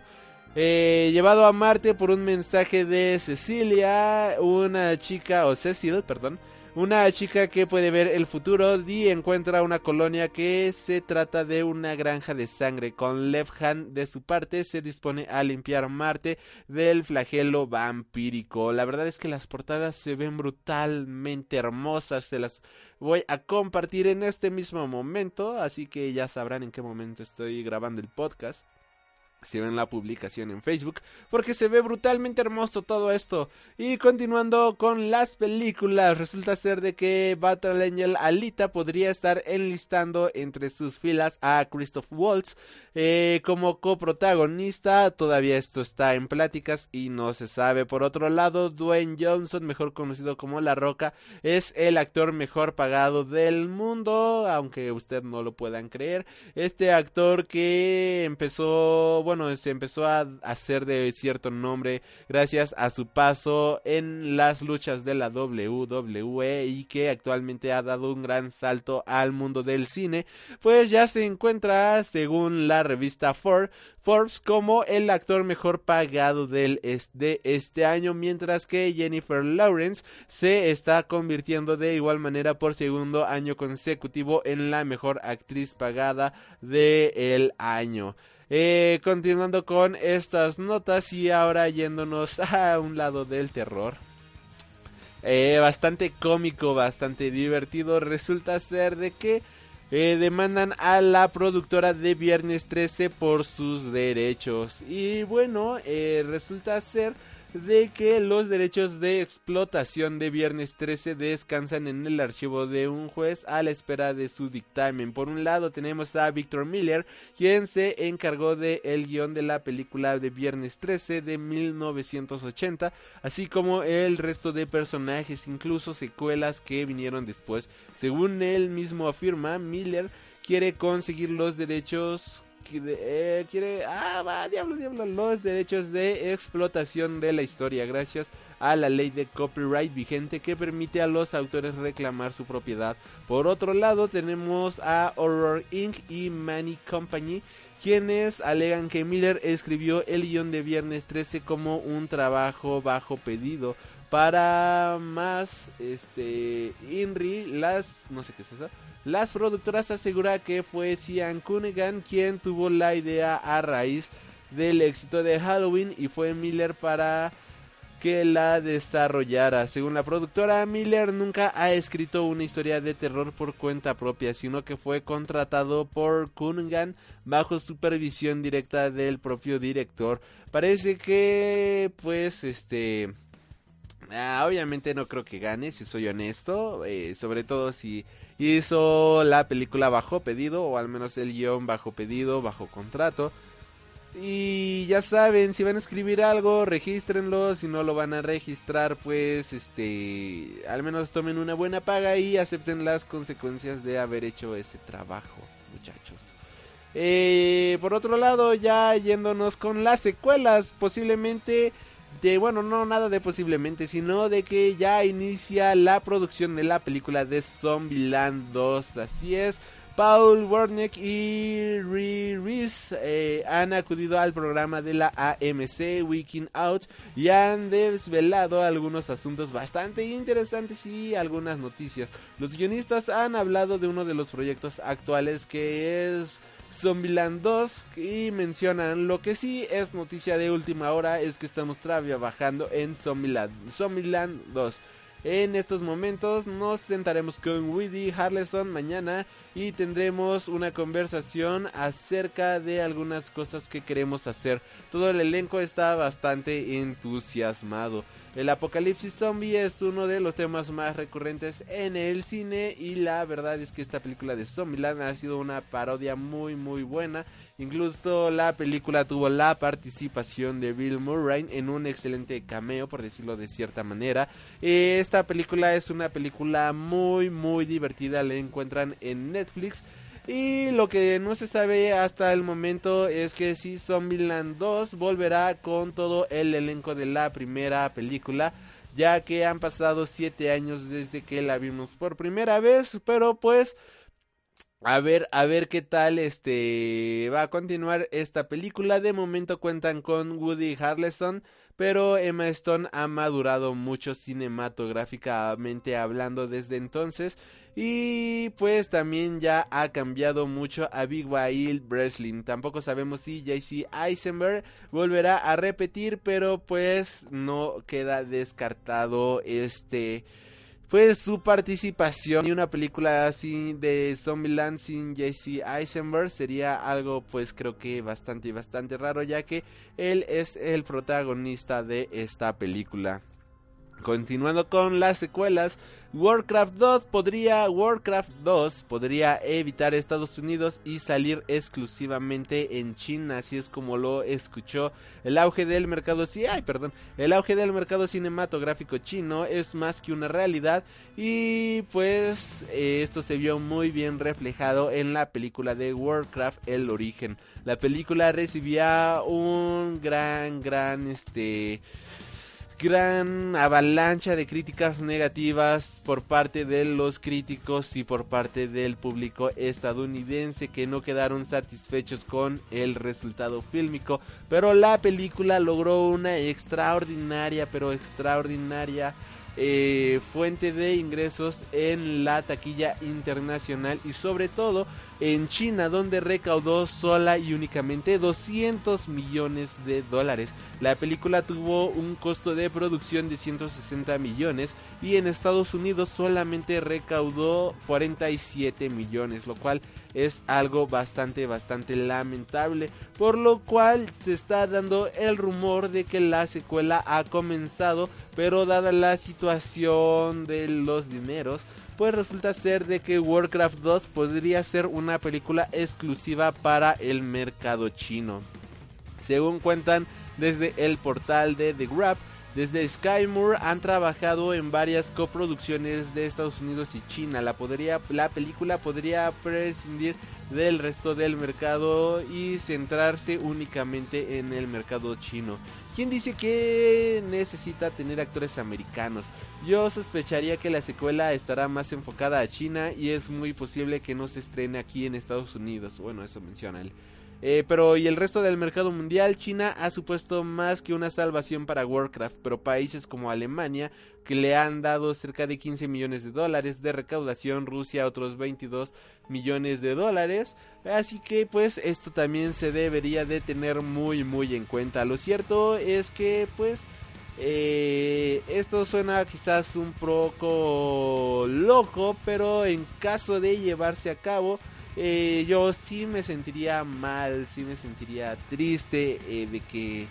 Eh, llevado a Marte por un mensaje de Cecilia, una chica, o Cecil, perdón, una chica que puede ver el futuro y encuentra una colonia que se trata de una granja de sangre. Con Left Hand de su parte se dispone a limpiar Marte del flagelo vampírico. La verdad es que las portadas se ven brutalmente hermosas. Se las voy a compartir en este mismo momento. Así que ya sabrán en qué momento estoy grabando el podcast si ven la publicación en Facebook, porque se ve brutalmente hermoso todo esto. Y continuando con las películas, resulta ser de que Battle Angel Alita podría estar enlistando entre sus filas a Christoph Waltz eh, como coprotagonista. Todavía esto está en pláticas y no se sabe. Por otro lado, Dwayne Johnson, mejor conocido como La Roca, es el actor mejor pagado del mundo, aunque usted no lo puedan creer. Este actor que empezó bueno, se empezó a hacer de cierto nombre gracias a su paso en las luchas de la WWE y que actualmente ha dado un gran salto al mundo del cine, pues ya se encuentra, según la revista Forbes, como el actor mejor pagado del de este año, mientras que Jennifer Lawrence se está convirtiendo de igual manera por segundo año consecutivo en la mejor actriz pagada del año. Eh, continuando con estas notas y ahora yéndonos a un lado del terror. Eh, bastante cómico, bastante divertido. Resulta ser de que eh, demandan a la productora de Viernes 13 por sus derechos. Y bueno, resulta ser de que los derechos de explotación de Viernes 13 descansan en el archivo de un juez a la espera de su dictamen. Por un lado tenemos a Victor Miller, quien se encargó de guion de la película de Viernes 13 de 1980, así como el resto de personajes, incluso secuelas que vinieron después. Según él mismo afirma, Miller quiere conseguir los derechos eh, quiere, ah, va, diablo, diablo, los derechos de explotación de la historia, gracias a la ley de copyright vigente que permite a los autores reclamar su propiedad. Por otro lado, tenemos a Horror Inc. y Money Company, quienes alegan que Miller escribió el guion de Viernes 13 como un trabajo bajo pedido. Para más, este, Inri, las, no sé qué es eso las productoras aseguran que fue Cian Cunningham quien tuvo la idea a raíz del éxito de Halloween y fue Miller para que la desarrollara. Según la productora, Miller nunca ha escrito una historia de terror por cuenta propia, sino que fue contratado por Cunningham bajo supervisión directa del propio director. Parece que, pues, este... Ah, obviamente no creo que gane, si soy honesto, eh, sobre todo si hizo la película bajo pedido, o al menos el guion bajo pedido, bajo contrato. Y ya saben, si van a escribir algo, regístrenlo, si no lo van a registrar, pues este, al menos tomen una buena paga y acepten las consecuencias de haber hecho ese trabajo, muchachos. Eh, por otro lado, ya yéndonos con las secuelas, posiblemente de, bueno, no nada de posiblemente, sino de que ya inicia la producción de la película de Zombieland 2, así es. Paul Warnick y Reese eh, han acudido al programa de la AMC Weekend Out y han desvelado algunos asuntos bastante interesantes y algunas noticias. Los guionistas han hablado de uno de los proyectos actuales que es Zombieland 2 y mencionan lo que sí es noticia de última hora es que estamos trabajando en Zombieland, Zombieland 2. En estos momentos nos sentaremos con Woody Harleson mañana y tendremos una conversación acerca de algunas cosas que queremos hacer. Todo el elenco está bastante entusiasmado. El apocalipsis zombie es uno de los temas más recurrentes en el cine y la verdad es que esta película de Zombieland ha sido una parodia muy muy buena. Incluso la película tuvo la participación de Bill Murray en un excelente cameo, por decirlo de cierta manera. Esta película es una película muy muy divertida, la encuentran en Netflix. Y lo que no se sabe hasta el momento es que si Zombieland 2 volverá con todo el elenco de la primera película, ya que han pasado 7 años desde que la vimos por primera vez, pero pues a ver, a ver qué tal este va a continuar esta película. De momento cuentan con Woody Harrelson, pero Emma Stone ha madurado mucho cinematográficamente hablando desde entonces y pues también ya ha cambiado mucho a Big Wild Breslin. Tampoco sabemos si JC Eisenberg volverá a repetir, pero pues no queda descartado este pues su participación y una película así de Zombieland sin Jesse Eisenberg sería algo pues creo que bastante bastante raro ya que él es el protagonista de esta película. Continuando con las secuelas, Warcraft 2 podría Warcraft 2 podría evitar Estados Unidos y salir exclusivamente en China, así es como lo escuchó. El auge del mercado sí, ay, perdón, el auge del mercado cinematográfico chino es más que una realidad y pues eh, esto se vio muy bien reflejado en la película de Warcraft El origen. La película recibía un gran gran este gran avalancha de críticas negativas por parte de los críticos y por parte del público estadounidense que no quedaron satisfechos con el resultado fílmico, pero la película logró una extraordinaria, pero extraordinaria eh, fuente de ingresos en la taquilla internacional y sobre todo en China donde recaudó sola y únicamente 200 millones de dólares. La película tuvo un costo de producción de 160 millones y en Estados Unidos solamente recaudó 47 millones, lo cual es algo bastante bastante lamentable, por lo cual se está dando el rumor de que la secuela ha comenzado, pero dada la situación de los dineros, pues resulta ser de que Warcraft 2 podría ser una película exclusiva para el mercado chino. Según cuentan desde el portal de The Grab, desde Skymoor han trabajado en varias coproducciones de Estados Unidos y China. La, podría, la película podría prescindir del resto del mercado y centrarse únicamente en el mercado chino. ¿Quién dice que necesita tener actores americanos? Yo sospecharía que la secuela estará más enfocada a China y es muy posible que no se estrene aquí en Estados Unidos. Bueno, eso menciona él. Eh, pero y el resto del mercado mundial, China ha supuesto más que una salvación para Warcraft, pero países como Alemania, que le han dado cerca de 15 millones de dólares de recaudación, Rusia otros 22 millones de dólares, así que pues esto también se debería de tener muy muy en cuenta. Lo cierto es que pues... Eh, esto suena quizás un poco loco, pero en caso de llevarse a cabo, eh, yo sí me sentiría mal, sí me sentiría triste eh, de que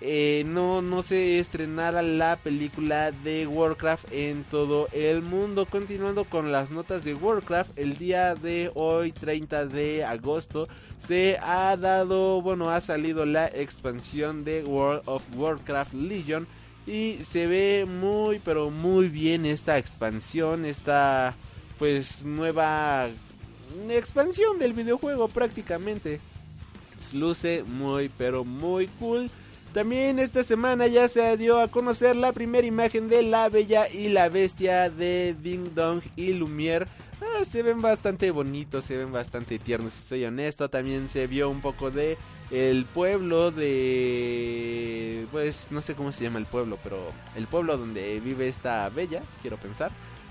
eh, no, no se estrenara la película de Warcraft en todo el mundo. Continuando con las notas de Warcraft, el día de hoy, 30 de agosto, se ha dado, bueno, ha salido la expansión de World of Warcraft Legion. Y se ve muy, pero muy bien esta expansión, esta pues nueva expansión del videojuego prácticamente. Luce muy pero muy cool. También esta semana ya se dio a conocer la primera imagen de La Bella y la Bestia de Ding Dong y Lumière ah, se ven bastante bonitos, se ven bastante tiernos, si soy honesto. También se vio un poco de el pueblo de... Pues no sé cómo se llama el pueblo, pero el pueblo donde vive esta bella, quiero pensar.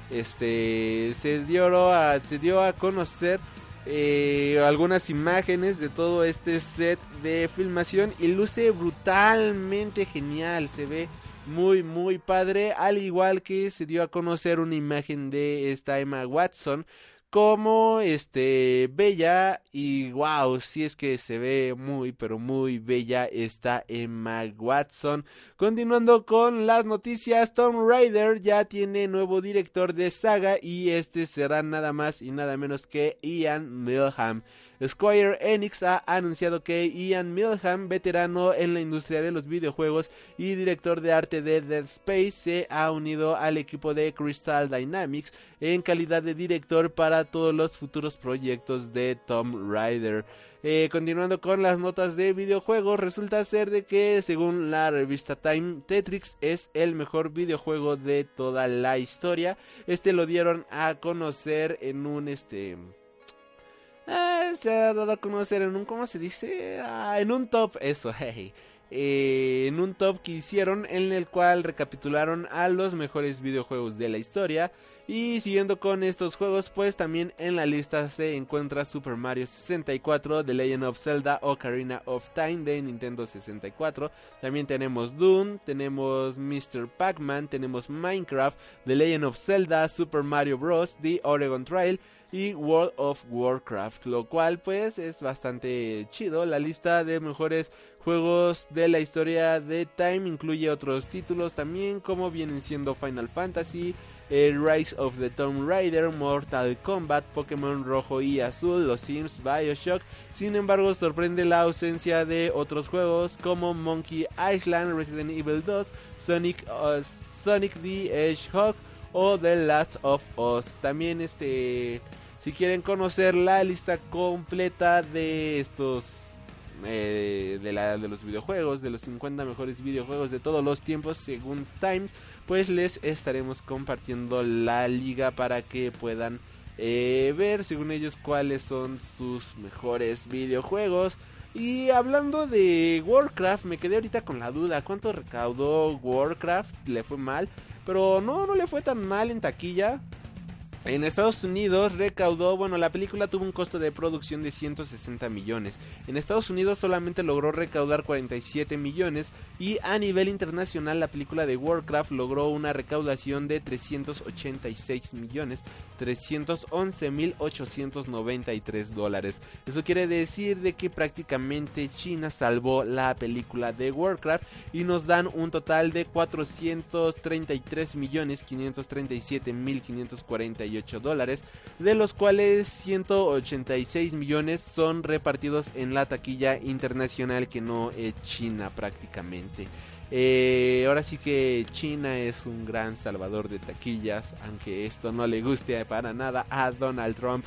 Este se dio a, se dio a conocer eh, algunas imágenes de todo este set de filmación y luce brutalmente genial, se ve muy muy padre, al igual que se dio a conocer una imagen de esta Emma Watson como este bella y wow, si es que se ve muy pero muy bella esta Emma Watson. Continuando con las noticias, Tom Raider ya tiene nuevo director de saga y este será nada más y nada menos que Ian Milham. Square Enix ha anunciado que Ian Milham, veterano en la industria de los videojuegos y director de arte de Dead Space, se ha unido al equipo de Crystal Dynamics en calidad de director para todos los futuros proyectos de Tom Raider. Eh, continuando con las notas de videojuegos, resulta ser de que según la revista Time, Tetrix es el mejor videojuego de toda la historia. Este lo dieron a conocer en un este eh, se ha dado a conocer en un, ¿cómo se dice? Ah, en un top, eso, hey. Eh, en un top que hicieron en el cual recapitularon a los mejores videojuegos de la historia. Y siguiendo con estos juegos, pues también en la lista se encuentra Super Mario 64, The Legend of Zelda Ocarina of Time de Nintendo 64. También tenemos Doom, tenemos Mr. Pac-Man, tenemos Minecraft, The Legend of Zelda, Super Mario Bros., The Oregon Trail y World of Warcraft, lo cual pues es bastante chido. La lista de mejores juegos de la historia de Time incluye otros títulos también como vienen siendo Final Fantasy, Rise of the Tomb Raider, Mortal Kombat, Pokémon Rojo y Azul, Los Sims, Bioshock. Sin embargo, sorprende la ausencia de otros juegos como Monkey Island, Resident Evil 2, Sonic, uh, Sonic the Hedgehog o The Last of Us. También este si quieren conocer la lista completa de estos eh, de, la, de los videojuegos, de los 50 mejores videojuegos de todos los tiempos según Times, pues les estaremos compartiendo la liga para que puedan eh, ver según ellos cuáles son sus mejores videojuegos. Y hablando de Warcraft, me quedé ahorita con la duda, ¿cuánto recaudó Warcraft? ¿Le fue mal? Pero no, no le fue tan mal en taquilla. En Estados Unidos recaudó, bueno, la película tuvo un costo de producción de 160 millones. En Estados Unidos solamente logró recaudar 47 millones y a nivel internacional la película de Warcraft logró una recaudación de 386 millones, 311.893 dólares. Eso quiere decir de que prácticamente China salvó la película de Warcraft y nos dan un total de 433 millones 537.548 de los cuales 186 millones son repartidos en la taquilla internacional que no es China prácticamente. Eh, ahora sí que China es un gran salvador de taquillas, aunque esto no le guste para nada a Donald Trump.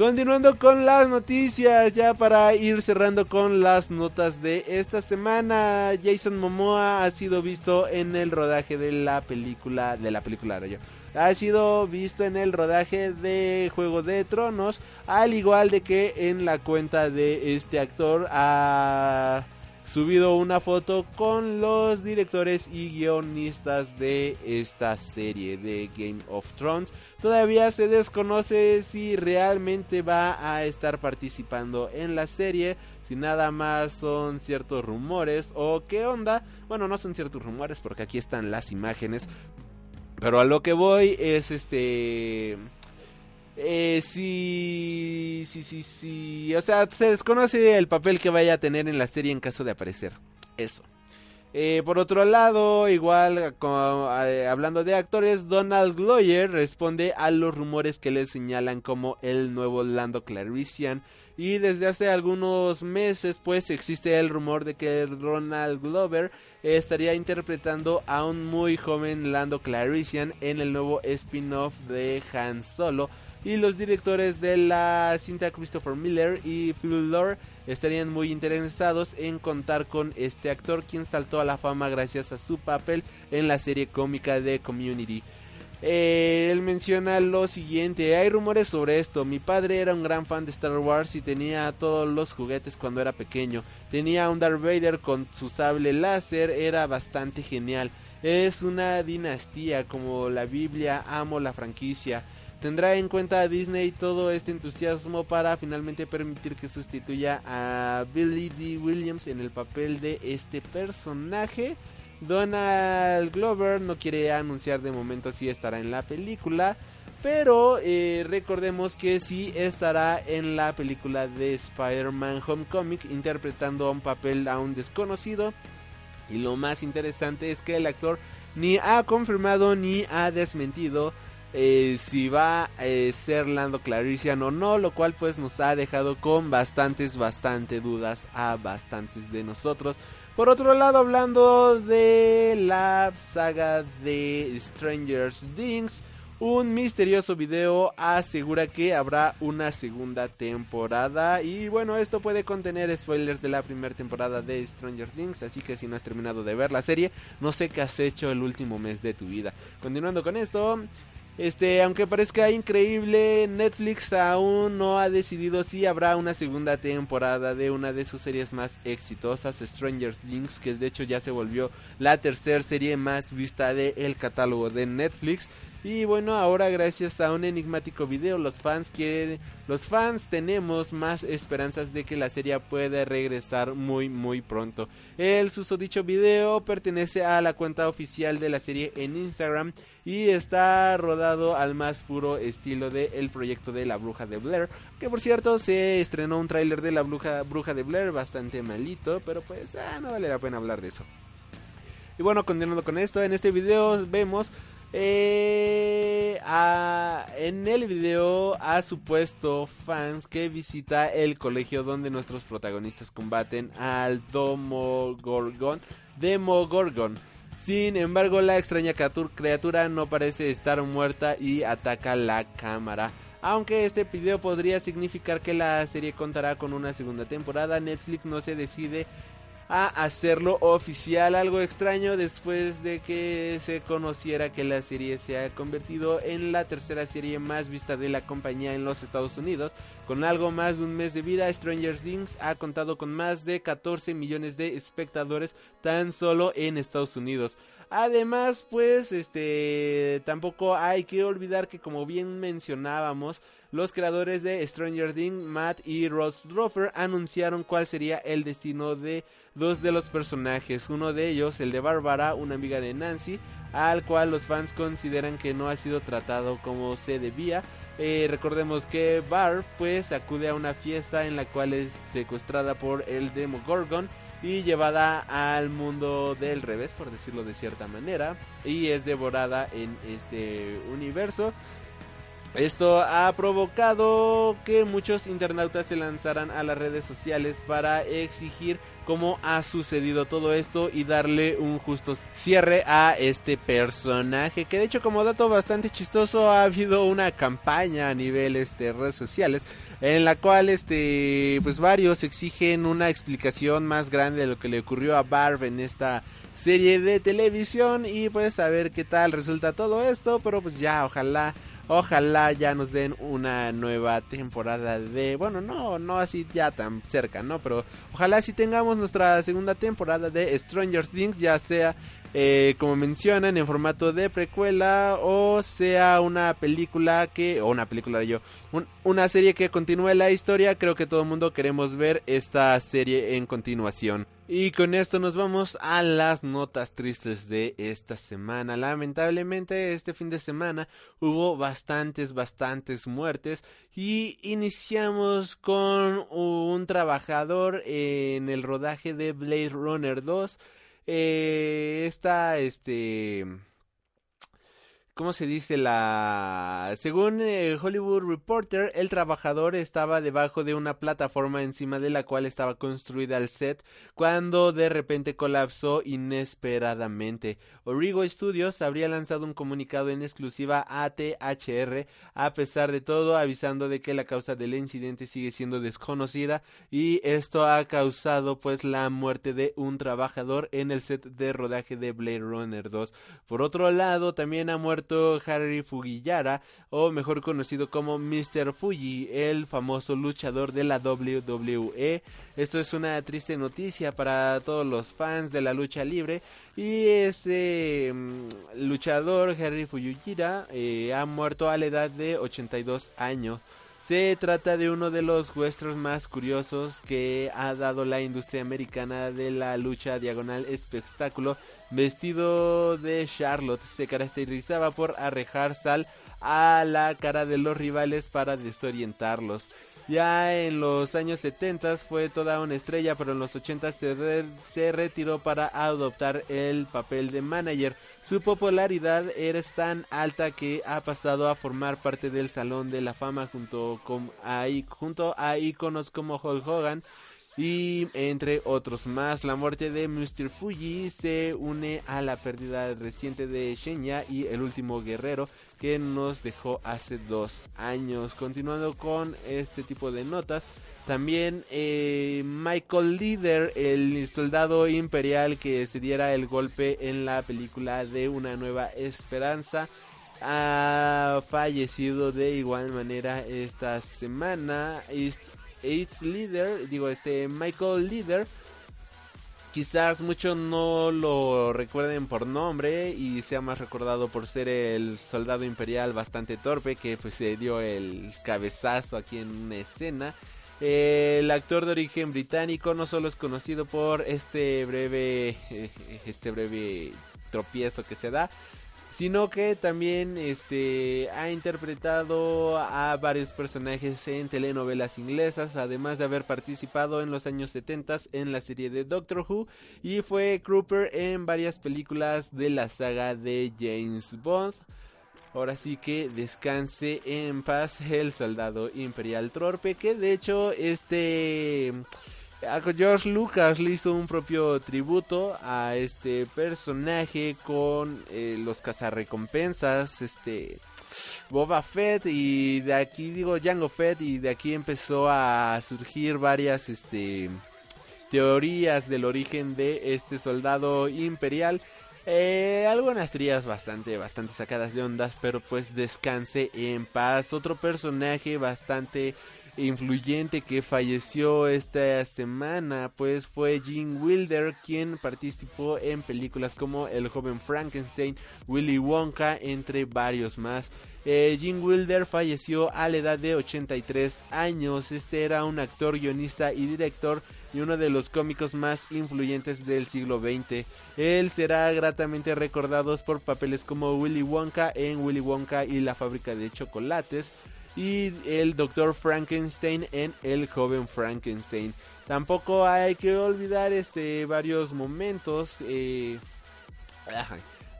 Continuando con las noticias, ya para ir cerrando con las notas de esta semana, Jason Momoa ha sido visto en el rodaje de la película, de la película, de ha sido visto en el rodaje de Juego de Tronos, al igual de que en la cuenta de este actor ha subido una foto con los directores y guionistas de esta serie de Game of Thrones. Todavía se desconoce si realmente va a estar participando en la serie, si nada más son ciertos rumores o qué onda. Bueno, no son ciertos rumores porque aquí están las imágenes, pero a lo que voy es este... Eh, sí, sí, sí. O sea, se desconoce el papel que vaya a tener en la serie en caso de aparecer. Eso. Eh, por otro lado, igual eh, hablando de actores, Donald Gloyer responde a los rumores que le señalan como el nuevo Lando Clarician y desde hace algunos meses pues existe el rumor de que Ronald Glover estaría interpretando a un muy joven Lando Clarician en el nuevo spin-off de Han Solo y los directores de la cinta Christopher Miller y Phil Lord estarían muy interesados en contar con este actor quien saltó a la fama gracias a su papel en la serie cómica de Community. Eh, él menciona lo siguiente, hay rumores sobre esto, mi padre era un gran fan de Star Wars y tenía todos los juguetes cuando era pequeño, tenía un Darth Vader con su sable láser, era bastante genial, es una dinastía como la Biblia, amo la franquicia, tendrá en cuenta a Disney todo este entusiasmo para finalmente permitir que sustituya a Billy D. Williams en el papel de este personaje. Donald Glover no quiere anunciar de momento si estará en la película. Pero eh, recordemos que sí estará en la película de Spider-Man Homecoming interpretando un papel aún desconocido. Y lo más interesante es que el actor ni ha confirmado ni ha desmentido eh, si va a eh, ser Lando Clarician o no, lo cual pues nos ha dejado con bastantes, bastantes dudas a bastantes de nosotros. Por otro lado, hablando de la saga de Stranger Things, un misterioso video asegura que habrá una segunda temporada y bueno, esto puede contener spoilers de la primera temporada de Stranger Things, así que si no has terminado de ver la serie, no sé qué has hecho el último mes de tu vida. Continuando con esto, este, aunque parezca increíble, Netflix aún no ha decidido si habrá una segunda temporada de una de sus series más exitosas, Stranger Things, que de hecho ya se volvió la tercera serie más vista del catálogo de Netflix. Y bueno, ahora gracias a un enigmático video, los fans quieren, los fans tenemos más esperanzas de que la serie pueda regresar muy muy pronto. El susodicho video pertenece a la cuenta oficial de la serie en Instagram y está rodado al más puro estilo del el proyecto de la bruja de Blair, que por cierto se estrenó un tráiler de la bruja, bruja de Blair bastante malito, pero pues ah, no vale la pena hablar de eso. Y bueno, continuando con esto, en este video vemos eh, en el video a supuesto fans que visita el colegio donde nuestros protagonistas combaten al Demogorgon. Demogorgon. Sin embargo, la extraña criatura no parece estar muerta y ataca la cámara. Aunque este video podría significar que la serie contará con una segunda temporada, Netflix no se decide a hacerlo oficial, algo extraño después de que se conociera que la serie se ha convertido en la tercera serie más vista de la compañía en los Estados Unidos. Con algo más de un mes de vida, Stranger Things ha contado con más de 14 millones de espectadores tan solo en Estados Unidos. Además, pues, este, tampoco hay que olvidar que como bien mencionábamos, los creadores de Stranger Things, Matt y Ross Ruffer, anunciaron cuál sería el destino de dos de los personajes. Uno de ellos, el de Barbara, una amiga de Nancy, al cual los fans consideran que no ha sido tratado como se debía. Eh, recordemos que Barb pues acude a una fiesta en la cual es secuestrada por el Demogorgon y llevada al mundo del revés, por decirlo de cierta manera, y es devorada en este universo. Esto ha provocado que muchos internautas se lanzaran a las redes sociales para exigir cómo ha sucedido todo esto y darle un justo cierre a este personaje que de hecho como dato bastante chistoso ha habido una campaña a nivel este redes sociales en la cual este pues varios exigen una explicación más grande de lo que le ocurrió a Barb en esta serie de televisión y pues a ver qué tal resulta todo esto, pero pues ya ojalá Ojalá ya nos den una nueva temporada de, bueno, no, no así ya tan cerca, ¿no? Pero ojalá si tengamos nuestra segunda temporada de Stranger Things, ya sea eh, como mencionan en formato de precuela o sea una película que o una película yo una serie que continúe la historia creo que todo el mundo queremos ver esta serie en continuación y con esto nos vamos a las notas tristes de esta semana. Lamentablemente este fin de semana hubo bastantes bastantes muertes y iniciamos con un trabajador en el rodaje de Blade Runner 2 eh, esta, este... ¿Cómo se dice la...? Según el Hollywood Reporter, el trabajador estaba debajo de una plataforma encima de la cual estaba construida el set cuando de repente colapsó inesperadamente. Origo Studios habría lanzado un comunicado en exclusiva a THR a pesar de todo avisando de que la causa del incidente sigue siendo desconocida y esto ha causado pues la muerte de un trabajador en el set de rodaje de Blade Runner 2. Por otro lado, también ha muerto Harry Fugiyara, o mejor conocido como Mr. Fuji, el famoso luchador de la WWE. Esto es una triste noticia para todos los fans de la lucha libre. Y este mm, luchador, Harry Fujiyara, eh, ha muerto a la edad de 82 años. Se trata de uno de los huestros más curiosos que ha dado la industria americana de la lucha diagonal espectáculo. Vestido de Charlotte, se caracterizaba por arrejar sal a la cara de los rivales para desorientarlos. Ya en los años 70 fue toda una estrella, pero en los 80 se, se retiró para adoptar el papel de manager. Su popularidad era tan alta que ha pasado a formar parte del Salón de la Fama junto, con, a, junto a como Hulk Hogan, y entre otros más. La muerte de Mr. Fuji se une a la pérdida reciente de Shenya y el último guerrero que nos dejó hace dos años. Continuando con este tipo de notas, también eh, Michael Leader, el soldado imperial que se diera el golpe en la película de Una Nueva Esperanza, ha fallecido de igual manera esta semana. Ace Leader, digo este Michael Leader, quizás muchos no lo recuerden por nombre y sea más recordado por ser el soldado imperial bastante torpe que pues se dio el cabezazo aquí en una escena. El actor de origen británico no solo es conocido por este breve este breve tropiezo que se da, sino que también este ha interpretado a varios personajes en telenovelas inglesas, además de haber participado en los años 70 en la serie de Doctor Who y fue Crooper en varias películas de la saga de James Bond. Ahora sí que descanse en paz el soldado imperial Torpe, que de hecho este George Lucas le hizo un propio tributo a este personaje con eh, los cazarrecompensas, este Boba Fett y de aquí digo Jango Fett y de aquí empezó a surgir varias este teorías del origen de este soldado imperial. Eh, algunas teorías bastante, bastante sacadas de ondas, pero pues descanse en paz. Otro personaje bastante influyente que falleció esta semana pues fue Gene Wilder quien participó en películas como El joven Frankenstein, Willy Wonka entre varios más. Eh, Gene Wilder falleció a la edad de 83 años. Este era un actor, guionista y director y uno de los cómicos más influyentes del siglo XX. Él será gratamente recordado por papeles como Willy Wonka en Willy Wonka y la fábrica de chocolates y el Dr. Frankenstein en El joven Frankenstein. Tampoco hay que olvidar este varios momentos. Eh,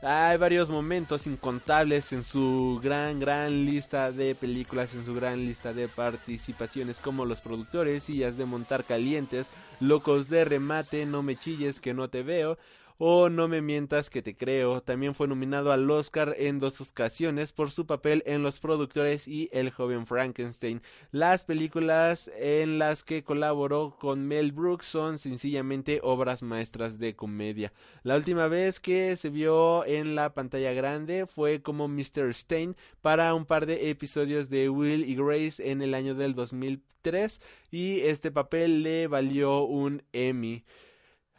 hay varios momentos incontables en su gran, gran lista de películas, en su gran lista de participaciones como los productores, sillas de montar calientes, locos de remate, no me chilles que no te veo, o No me mientas que te creo. También fue nominado al Oscar en dos ocasiones por su papel en Los productores y El joven Frankenstein. Las películas en las que colaboró con Mel Brooks son sencillamente obras maestras de comedia. La última vez que se vio en la pantalla grande fue como Mr. Stein para un par de episodios de Will y Grace en el año del 2003 y este papel le valió un Emmy.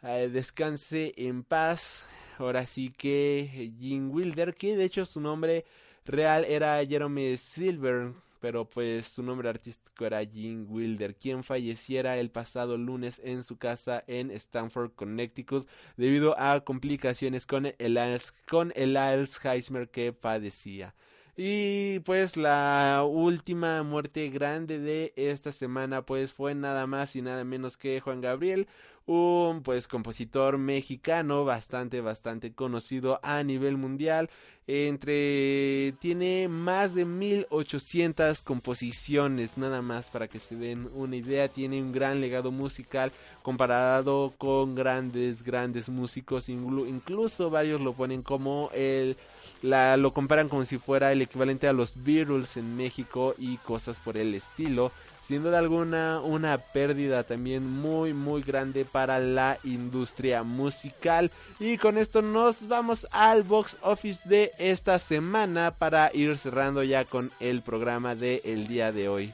Eh, descanse en paz. Ahora sí que Jim Wilder, que de hecho su nombre real era Jerome Silver, pero pues su nombre artístico era Jim Wilder, quien falleciera el pasado lunes en su casa en Stanford, Connecticut, debido a complicaciones con el, con el Alzheimer que padecía. Y pues la última muerte grande de esta semana pues fue nada más y nada menos que Juan Gabriel, un pues compositor mexicano bastante bastante conocido a nivel mundial. Entre tiene más de 1800 composiciones nada más para que se den una idea. Tiene un gran legado musical comparado con grandes grandes músicos. Incluso varios lo ponen como el la, lo comparan como si fuera el equivalente a los Beatles en México y cosas por el estilo sin duda alguna una pérdida también muy muy grande para la industria musical y con esto nos vamos al box office de esta semana para ir cerrando ya con el programa del el día de hoy.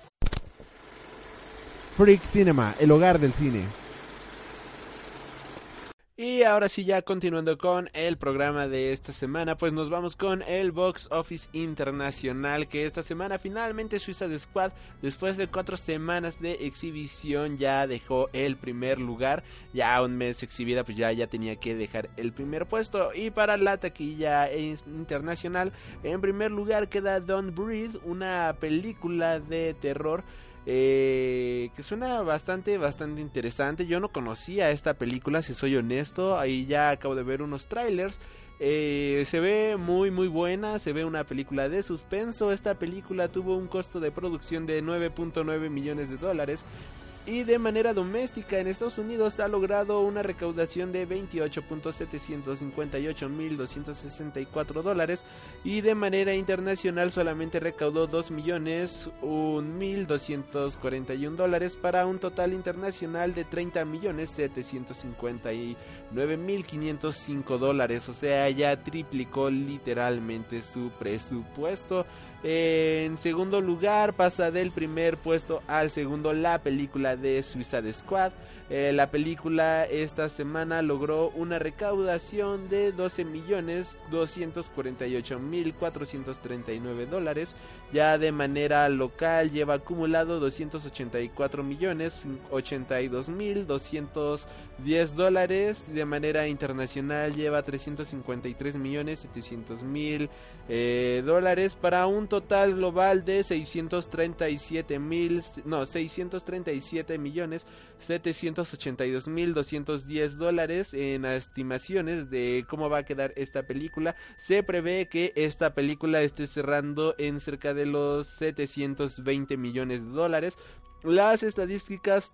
Freak Cinema, el hogar del cine. Y ahora sí, ya continuando con el programa de esta semana, pues nos vamos con el Box Office Internacional, que esta semana finalmente Suiza de Squad, después de cuatro semanas de exhibición, ya dejó el primer lugar. Ya un mes exhibida, pues ya, ya tenía que dejar el primer puesto. Y para la taquilla internacional, en primer lugar queda Don't Breathe, una película de terror eh, que suena bastante, bastante interesante. Yo no conocía esta película, si soy honesto. Ahí ya acabo de ver unos trailers. Eh, se ve muy muy buena, se ve una película de suspenso. Esta película tuvo un costo de producción de 9.9 millones de dólares y de manera doméstica en Estados Unidos ha logrado una recaudación de 28.758.264 dólares y de manera internacional solamente recaudó 2.1.241 dólares para un total internacional de 30.759.505 dólares, o sea, ya triplicó literalmente su presupuesto. En segundo lugar pasa del primer puesto al segundo la película de Suicide Squad. Eh, la película esta semana logró una recaudación de 12 millones 248 mil 439 dólares. Ya de manera local lleva acumulado 284 millones 82 mil 210 dólares. De manera internacional lleva 353 millones 700 mil eh, dólares para un total global de 637 mil no 637 millones 700 282.210 dólares en estimaciones de cómo va a quedar esta película. Se prevé que esta película esté cerrando en cerca de los 720 millones de dólares. Las estadísticas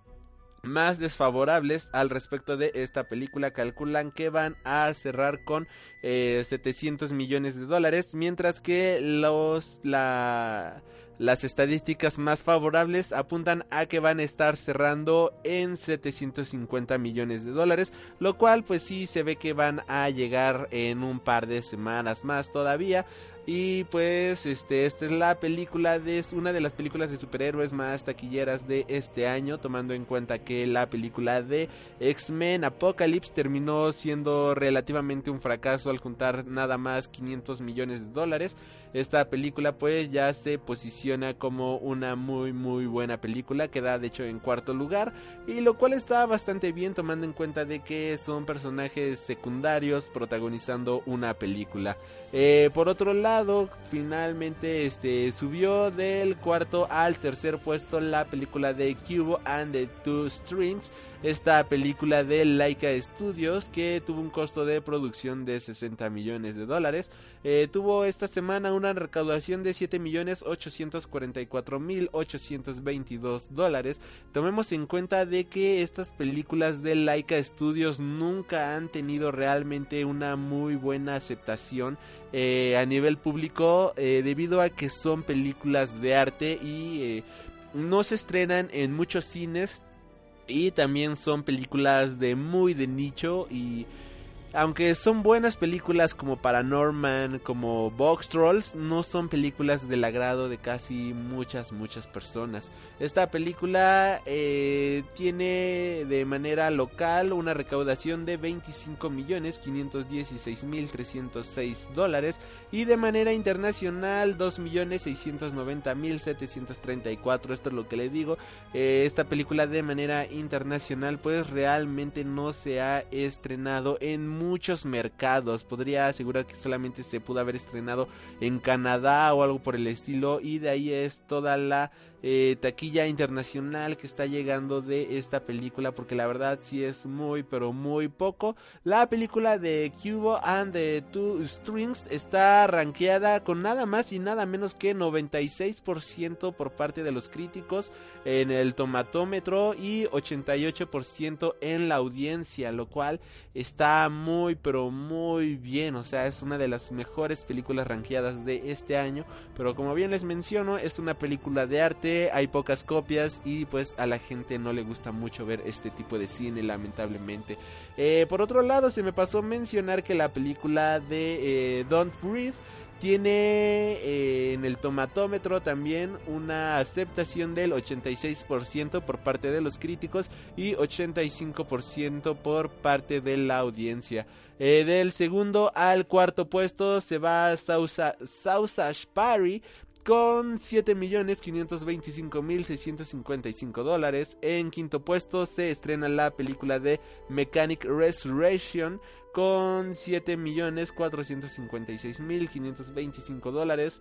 más desfavorables al respecto de esta película calculan que van a cerrar con eh, 700 millones de dólares mientras que los la las estadísticas más favorables apuntan a que van a estar cerrando en 750 millones de dólares lo cual pues sí se ve que van a llegar en un par de semanas más todavía y pues este esta es la película de una de las películas de superhéroes más taquilleras de este año, tomando en cuenta que la película de X-Men Apocalypse terminó siendo relativamente un fracaso al juntar nada más 500 millones de dólares. Esta película pues ya se posiciona como una muy muy buena película, queda de hecho en cuarto lugar y lo cual está bastante bien tomando en cuenta de que son personajes secundarios protagonizando una película. Eh, por otro lado finalmente este subió del cuarto al tercer puesto la película de Cubo and the Two Strings esta película de Laika Studios que tuvo un costo de producción de 60 millones de dólares. Eh, tuvo esta semana una recaudación de 7 millones 844 mil 822 dólares. Tomemos en cuenta de que estas películas de Laika Studios nunca han tenido realmente una muy buena aceptación eh, a nivel público eh, debido a que son películas de arte y no se estrenan en muchos cines y también son películas de muy de nicho y aunque son buenas películas como Paranorman, como Box Trolls, no son películas del agrado de casi muchas, muchas personas. Esta película eh, tiene de manera local una recaudación de 25 millones 516 mil 306 dólares y de manera internacional 2 millones 690 mil 734. Esto es lo que le digo. Eh, esta película de manera internacional pues realmente no se ha estrenado en muchos mercados. Podría asegurar que solamente se pudo haber estrenado en Canadá o algo por el estilo. Y de ahí es toda la eh, taquilla internacional que está llegando de esta película. Porque la verdad sí es muy pero muy poco. La película de Cubo and the Two Strings está rankeada con nada más y nada menos que 96% por parte de los críticos en el tomatómetro y 88% en la audiencia. Lo cual está muy pero muy bien, o sea, es una de las mejores películas rankeadas de este año, pero como bien les menciono, es una película de arte hay pocas copias y pues a la gente no le gusta mucho ver este tipo de cine, lamentablemente. Eh, por otro lado, se me pasó mencionar que la película de eh, Don't Breathe tiene eh, en el tomatómetro también una aceptación del 86% por parte de los críticos y 85% por parte de la audiencia. Del segundo al cuarto puesto se va Sausage Party con 7.525.655 dólares. En quinto puesto se estrena la película de Mechanic Resurrection con 7.456.525 dólares.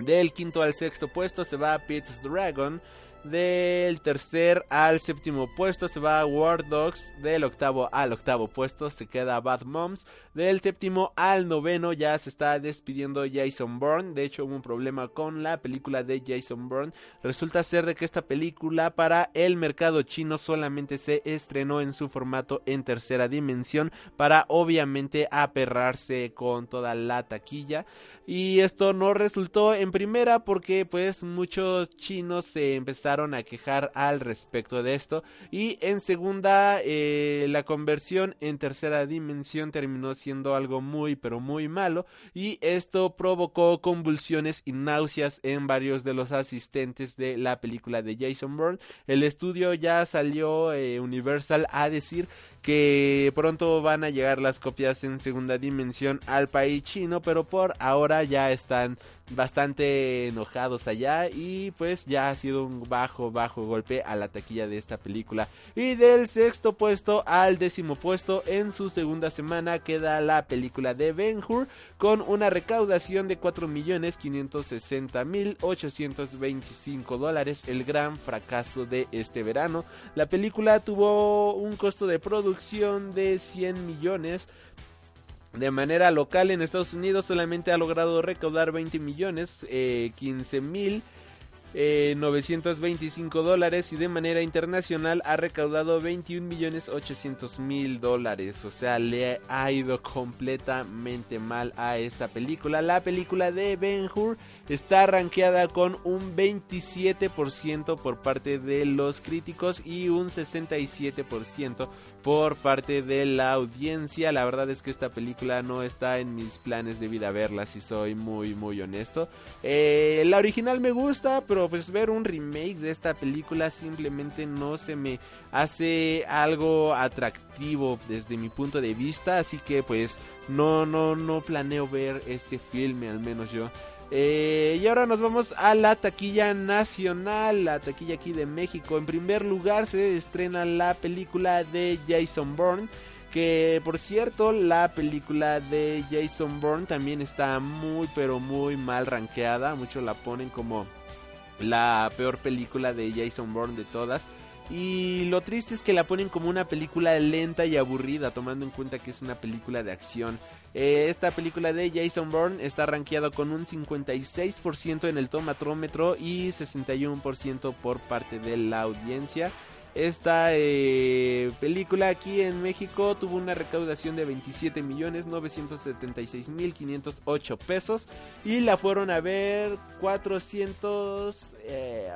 Del quinto al sexto puesto se va Pete's Dragon del tercer al séptimo puesto se va War Dogs. Del octavo al octavo puesto se queda Bad Moms. Del séptimo al noveno ya se está despidiendo Jason Bourne. De hecho hubo un problema con la película de Jason Bourne. Resulta ser de que esta película para el mercado chino solamente se estrenó en su formato en tercera dimensión. Para obviamente aperrarse con toda la taquilla. Y esto no resultó en primera porque pues muchos chinos se empezaron a quejar al respecto de esto. Y en segunda, eh, la conversión en tercera dimensión terminó siendo algo muy, pero muy malo. Y esto provocó convulsiones y náuseas en varios de los asistentes de la película de Jason Bourne. El estudio ya salió eh, Universal a decir que pronto van a llegar las copias en segunda dimensión al país chino, pero por ahora ya están bastante enojados allá y pues ya ha sido un bajo bajo golpe a la taquilla de esta película. Y del sexto puesto al décimo puesto en su segunda semana queda la película de Ben Hur con una recaudación de 4.560.825 dólares el gran fracaso de este verano. La película tuvo un costo de producción de 100 millones de manera local en Estados Unidos solamente ha logrado recaudar 20 millones, eh, 15 mil 925 eh, dólares y de manera internacional ha recaudado 21 millones 800 mil dólares. O sea, le ha ido completamente mal a esta película. La película de Ben Hur está rankeada con un 27% por parte de los críticos y un 67% por parte de la audiencia. La verdad es que esta película no está en mis planes de vida verla, si soy muy, muy honesto. Eh, la original me gusta, pero pues ver un remake de esta película simplemente no se me hace algo atractivo desde mi punto de vista, así que pues no no no planeo ver este filme al menos yo. Eh, y ahora nos vamos a la taquilla nacional, la taquilla aquí de México. En primer lugar se estrena la película de Jason Bourne. Que por cierto, la película de Jason Bourne también está muy pero muy mal rankeada. Muchos la ponen como la peor película de Jason Bourne de todas. Y lo triste es que la ponen como una película lenta y aburrida, tomando en cuenta que es una película de acción. Eh, esta película de Jason Bourne está rankeada con un 56% en el tomatrómetro y 61% por parte de la audiencia. Esta eh, película aquí en México tuvo una recaudación de 27 millones 976 mil 508 pesos y la fueron a ver 400 eh,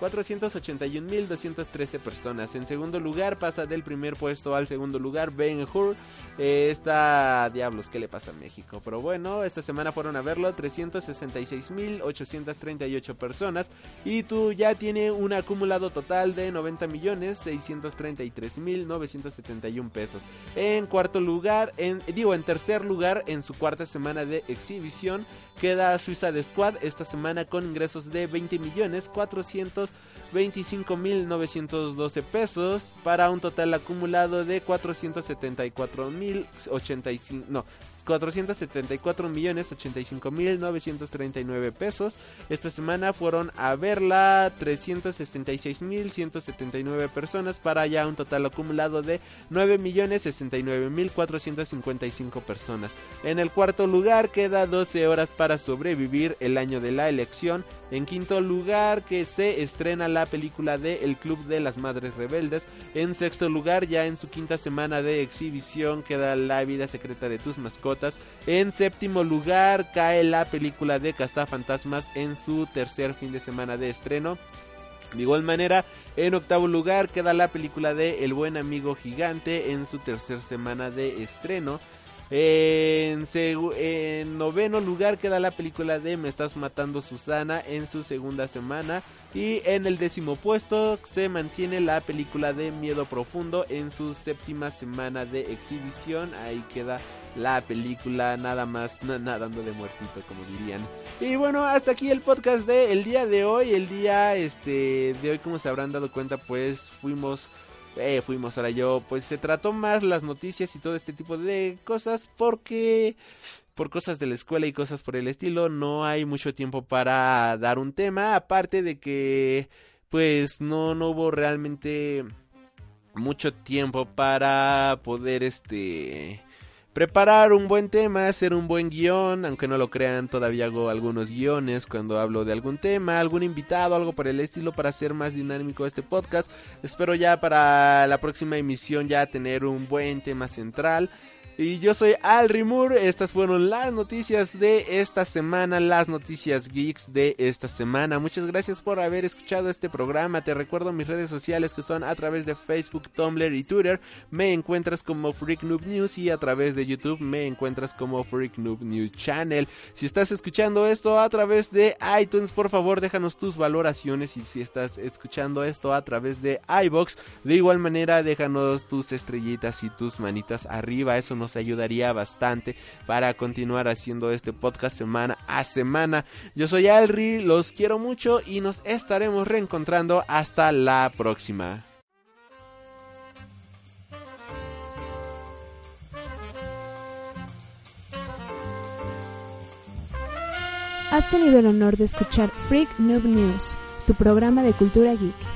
481.213 personas. En segundo lugar pasa del primer puesto al segundo lugar Ben Hur. Eh, está diablos, ¿qué le pasa a México? Pero bueno, esta semana fueron a verlo 366.838 personas y tú ya tiene un acumulado total de 90 millones 633.971 pesos. En cuarto lugar, en digo en tercer lugar en su cuarta semana de exhibición queda Suiza de Squad esta semana con ingresos de 20 millones 400 25.912 pesos para un total acumulado de 474.085 no 474 millones 85 mil 939 pesos. Esta semana fueron a verla 366 mil 179 personas para ya un total acumulado de 9 millones 69 mil 455 personas. En el cuarto lugar queda 12 horas para sobrevivir el año de la elección. En quinto lugar que se estrena la película de El Club de las Madres Rebeldes. En sexto lugar ya en su quinta semana de exhibición queda La vida secreta de tus mascotas En séptimo lugar cae la película de Cazafantasmas en su tercer fin de semana de estreno. De igual manera, en octavo lugar queda la película de El buen amigo gigante en su tercer semana de estreno. En, en, noveno lugar queda la película de Me estás matando Susana en su segunda semana. Y en el décimo puesto se mantiene la película de Miedo Profundo en su séptima semana de exhibición. Ahí queda la película nada más nadando de muertito como dirían. Y bueno, hasta aquí el podcast de el día de hoy. El día este de hoy como se habrán dado cuenta pues fuimos eh, fuimos ahora yo, pues se trató más las noticias y todo este tipo de cosas porque por cosas de la escuela y cosas por el estilo no hay mucho tiempo para dar un tema, aparte de que pues no no hubo realmente mucho tiempo para poder este preparar un buen tema, hacer un buen guion, aunque no lo crean, todavía hago algunos guiones cuando hablo de algún tema, algún invitado, algo por el estilo para hacer más dinámico este podcast. Espero ya para la próxima emisión ya tener un buen tema central. Y yo soy Al Rimur. Estas fueron las noticias de esta semana, las noticias geeks de esta semana. Muchas gracias por haber escuchado este programa. Te recuerdo mis redes sociales que son a través de Facebook, Tumblr y Twitter. Me encuentras como Freak Noob News y a través de YouTube me encuentras como Freak Noob News Channel. Si estás escuchando esto a través de iTunes, por favor déjanos tus valoraciones. Y si estás escuchando esto a través de iBox, de igual manera déjanos tus estrellitas y tus manitas arriba. Eso nos ayudaría bastante para continuar haciendo este podcast semana a semana. Yo soy Alri, los quiero mucho y nos estaremos reencontrando hasta la próxima. Has tenido el honor de escuchar Freak Noob News, tu programa de cultura geek.